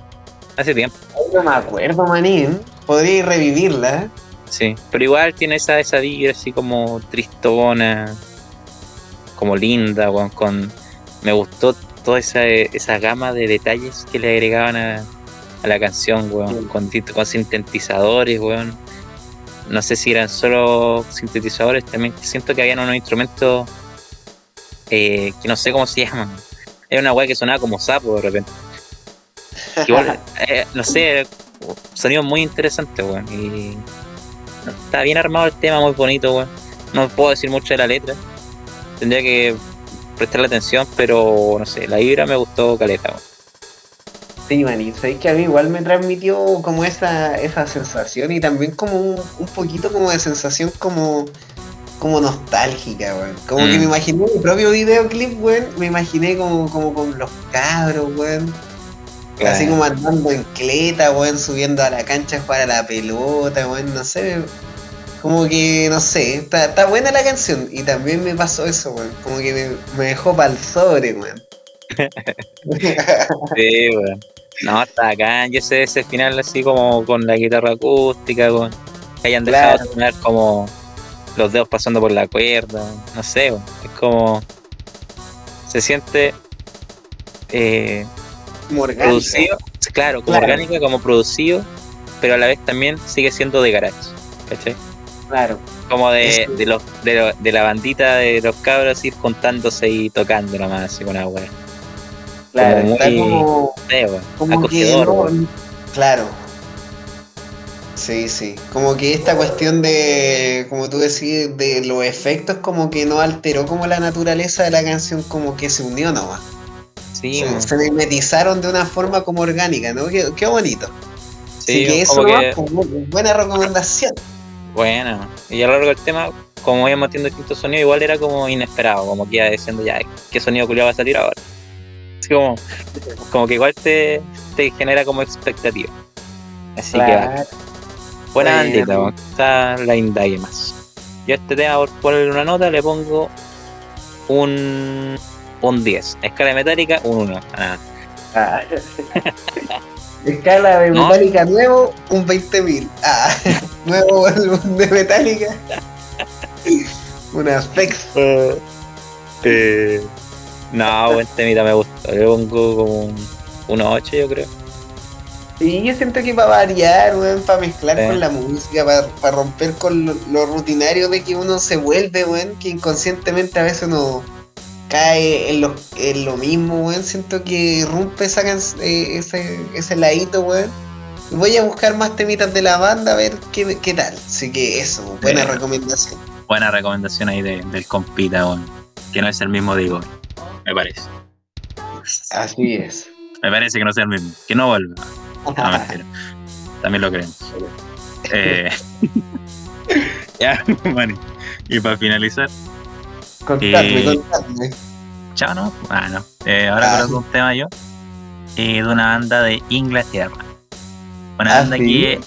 Hace tiempo, no me acuerdo, Manín. Podría revivirla. sí. Pero igual tiene esa, esa vibra así como tristona, como linda, weón. Con... Me gustó toda esa, esa gama de detalles que le agregaban a, a la canción, weón. Con, con sintetizadores, weón. No sé si eran solo sintetizadores, también siento que habían unos instrumentos eh, que no sé cómo se [LAUGHS] llaman. Era una weá que sonaba como sapo de repente. Igual, [LAUGHS] eh, no sé, sonido muy interesante, weón. Y está bien armado el tema, muy bonito, weón. No puedo decir mucho de la letra. Tendría que prestarle atención, pero no sé, la vibra me gustó caleta, weón. Sí, Manín, sabes que a mí igual me transmitió como esa, esa sensación y también como un, un poquito como de sensación como, como nostálgica, weón. Como que Mm. me imaginé mi propio videoclip, weón, me imaginé como, como con los cabros, weón. Así como andando en cleta, weón, subiendo a la cancha para la pelota, weón, no sé. Como que, no sé, está, está buena la canción y también me pasó eso, weón. Como que me, me dejó pa'l sobre, weón. [LAUGHS] Sí, weón. No, está acá, yo sé ese final así como con la guitarra acústica, con que hayan dejado Claro. sonar como los dedos pasando por la cuerda, no sé, es como se siente eh, Como orgánica. producido, claro, como Claro. orgánica, como producido, pero a la vez también sigue siendo de garage, ¿cachai? Claro. Como de, de los de, lo- de la bandita de los cabros ir juntándose y tocando nomás así con agua. Claro, Como muy- como, como que no-. Claro. Sí, sí. Como que esta cuestión de, como tú decís, de los efectos como que no alteró como la naturaleza de la canción, como que se unió nomás. Sí, se, mimetizaron de una forma como orgánica, ¿no? Qué, qué bonito. Sí, Así que eso que- pues, bu- buena recomendación. Bueno, y a lo largo del tema, como íbamos metiendo distintos sonidos, igual era como inesperado, como que iba diciendo ya, ¿qué sonido culiado va a salir ahora? Así como, como que igual te, te genera como expectativa. Así que va. buena bandita, está la indague más. Yo a este tema, por ponerle una nota, le pongo un, un 10. Escala metálica, un 1. Ah, Ah. [LAUGHS] Escala de No. Metallica nuevo, un 20.000. Ah, [LAUGHS] nuevo álbum de Metallica. [LAUGHS] Una flex. eh, no, buen temita me gustó. Le pongo como un, un 8, yo creo. Y yo siento que para variar, weón, para mezclar Sí. con la música, para, romper con lo, lo rutinario de que uno se vuelve, weón, que inconscientemente a veces uno cae en lo, en lo mismo, weón. Siento que rompe esa eh, ese, ese ladito, weón. Voy a buscar más temitas de la banda a ver qué, qué tal. Así que eso, buena Sí. recomendación. Buena recomendación ahí de- del compita, weón. Que no es el mismo de Igor, me parece. Así es. Me parece que no sea el mismo. Que no vuelva. [LAUGHS] No, mentira. También lo creemos. Eh, [LAUGHS] ya, bueno. Y para finalizar, contadme, Eh, contadme. chao, ¿no? Ah, no. Eh, ahora Ah. coloco un tema yo. eh, de una banda de Inglaterra. Una Ah, banda ¿sí? que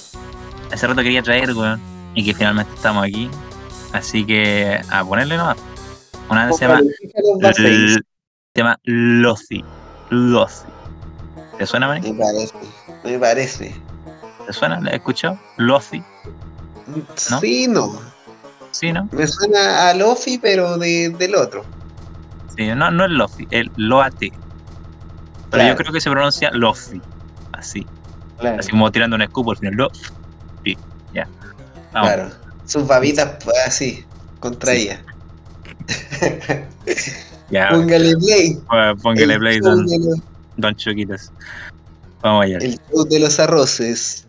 hace rato quería traer, weón. Y que finalmente estamos aquí. Así que a ponerle nomás. Una banda se llama Se llama Lossy. Lossy. ¿Te suena, Manny? Me parece, me parece. ¿Te suena? ¿La? Lossy. ¿No? Sí, no. Sí, ¿no? Me suena a Lofi, pero de, del otro. Sí, no, no es Lofi, es Loate. Pero Claro. yo creo que se pronuncia Lofi. Así. Claro. Así como tirando un escupo al final. Lofi. Ya. Vamos. claro. Sus babitas pues, así, contraídas. [LAUGHS] Ya. Póngale play. Póngale el play, don, los- don Chuquitas. Vamos allá. El show de los arroces.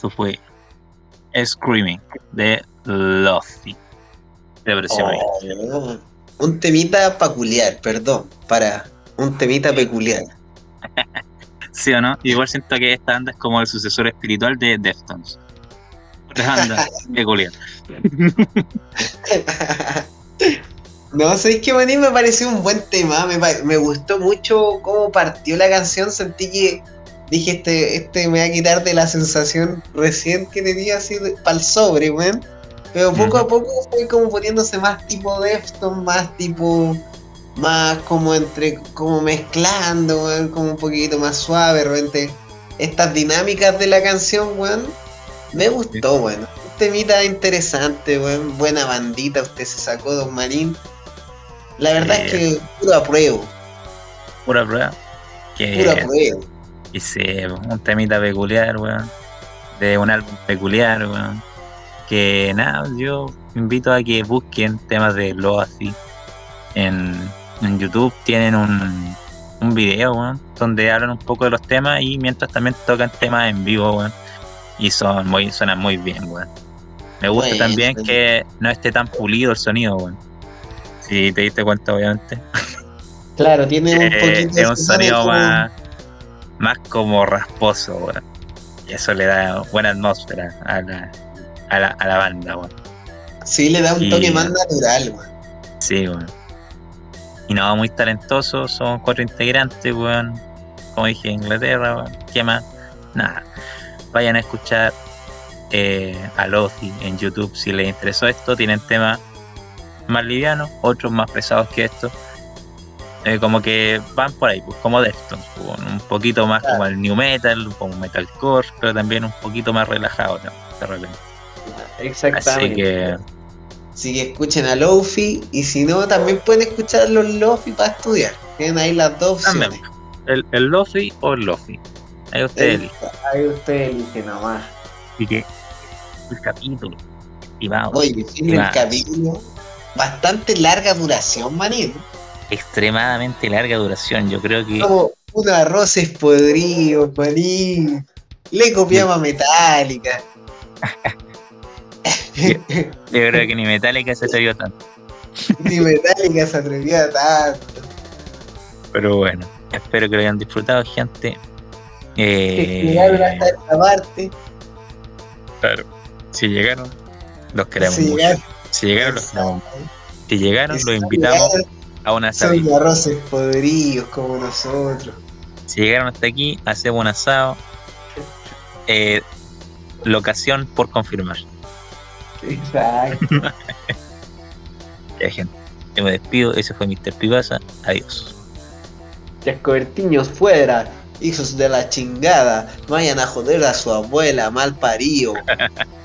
Eso fue Screaming de Lofty. De versión Oh, un temita peculiar, perdón, para un temita peculiar. [LAUGHS] ¿Sí o no? Igual siento que esta banda es como el sucesor espiritual de Deftones. Banda [LAUGHS] peculiar. [LAUGHS] No, sé que a mí me pareció un buen tema, me, me gustó mucho cómo partió la canción, sentí que dije este, este me va a quitar de la sensación recién que tenía así para el sobre, weón. Pero poco a poco fue como poniéndose más tipo Defton, más tipo, más como entre, como mezclando, weón, como un poquito más suave, de repente. Estas dinámicas de la canción, weón, me gustó, weón. Un temita interesante, weón. Buena bandita, usted se sacó, Don Marín. La verdad es que puro apruebo, Pura prueba. Que puro apruebo. hice un temita peculiar, weón. De un álbum peculiar, weón. Que nada, yo invito a que busquen temas de Loazi en, en YouTube. Tienen un, un video, weón, donde hablan un poco de los temas y mientras también tocan temas en vivo, weón. Y son muy, suenan muy bien, weón. Me gusta también que no esté tan pulido el sonido, weón. Si te diste cuenta, obviamente. Claro, tiene un [LAUGHS] Eh, poquito es un se pone sonido más, más como rasposo, weón. Y eso le da buena atmósfera a la, a la, a la banda, weón. Sí, le da un y- toque más natural, weón. Sí, weón. Y no, muy talentosos, son cuatro integrantes, weón. Como dije, Inglaterra, weón. ¿Qué más? Nada. Vayan a escuchar eh, a Lofi en YouTube si les interesó esto. Tienen temas más livianos, otros más pesados que estos. Eh, como que van por ahí, pues como Deftones, un poquito más como el new metal, como metalcore, pero también un poquito más relajado ¿no? de repente. Así Exactamente. que Así que escuchen a Lofi y si no, también pueden escuchar los Lofi para estudiar. Tienen ahí las dos opciones. también, el, el Lofi o el Lofi. Ahí ustedes eligen. Ahí ustedes eligen nomás. Así que el capítulo, estimado, Oye, el capítulo. Bastante larga duración, manito. Extremadamente larga duración. Yo creo que Como unos arroces podridos, maní. Le copiamos a Metallica. yo creo que ni Metallica se atrevió tanto. Ni Metallica se atrevía a tanto. Pero bueno, espero que lo hayan disfrutado, gente. Eh, llegaron hasta esta parte. claro. Si llegaron, los queremos Si mucho. llegaron, Si llegaron, los queremos. Si llegaron, los invitamos llegaron, a una Son arroces podridos como nosotros. Si llegaron hasta aquí, hacemos un asado. Eh, locación por confirmar. Exacto. [LAUGHS] Ya, gente. Yo me despido. Ese fue Mr. Pibasa. Adiós. Chascobertiños fuera, hijos de la chingada, vayan a joder a su abuela, mal parido. [LAUGHS]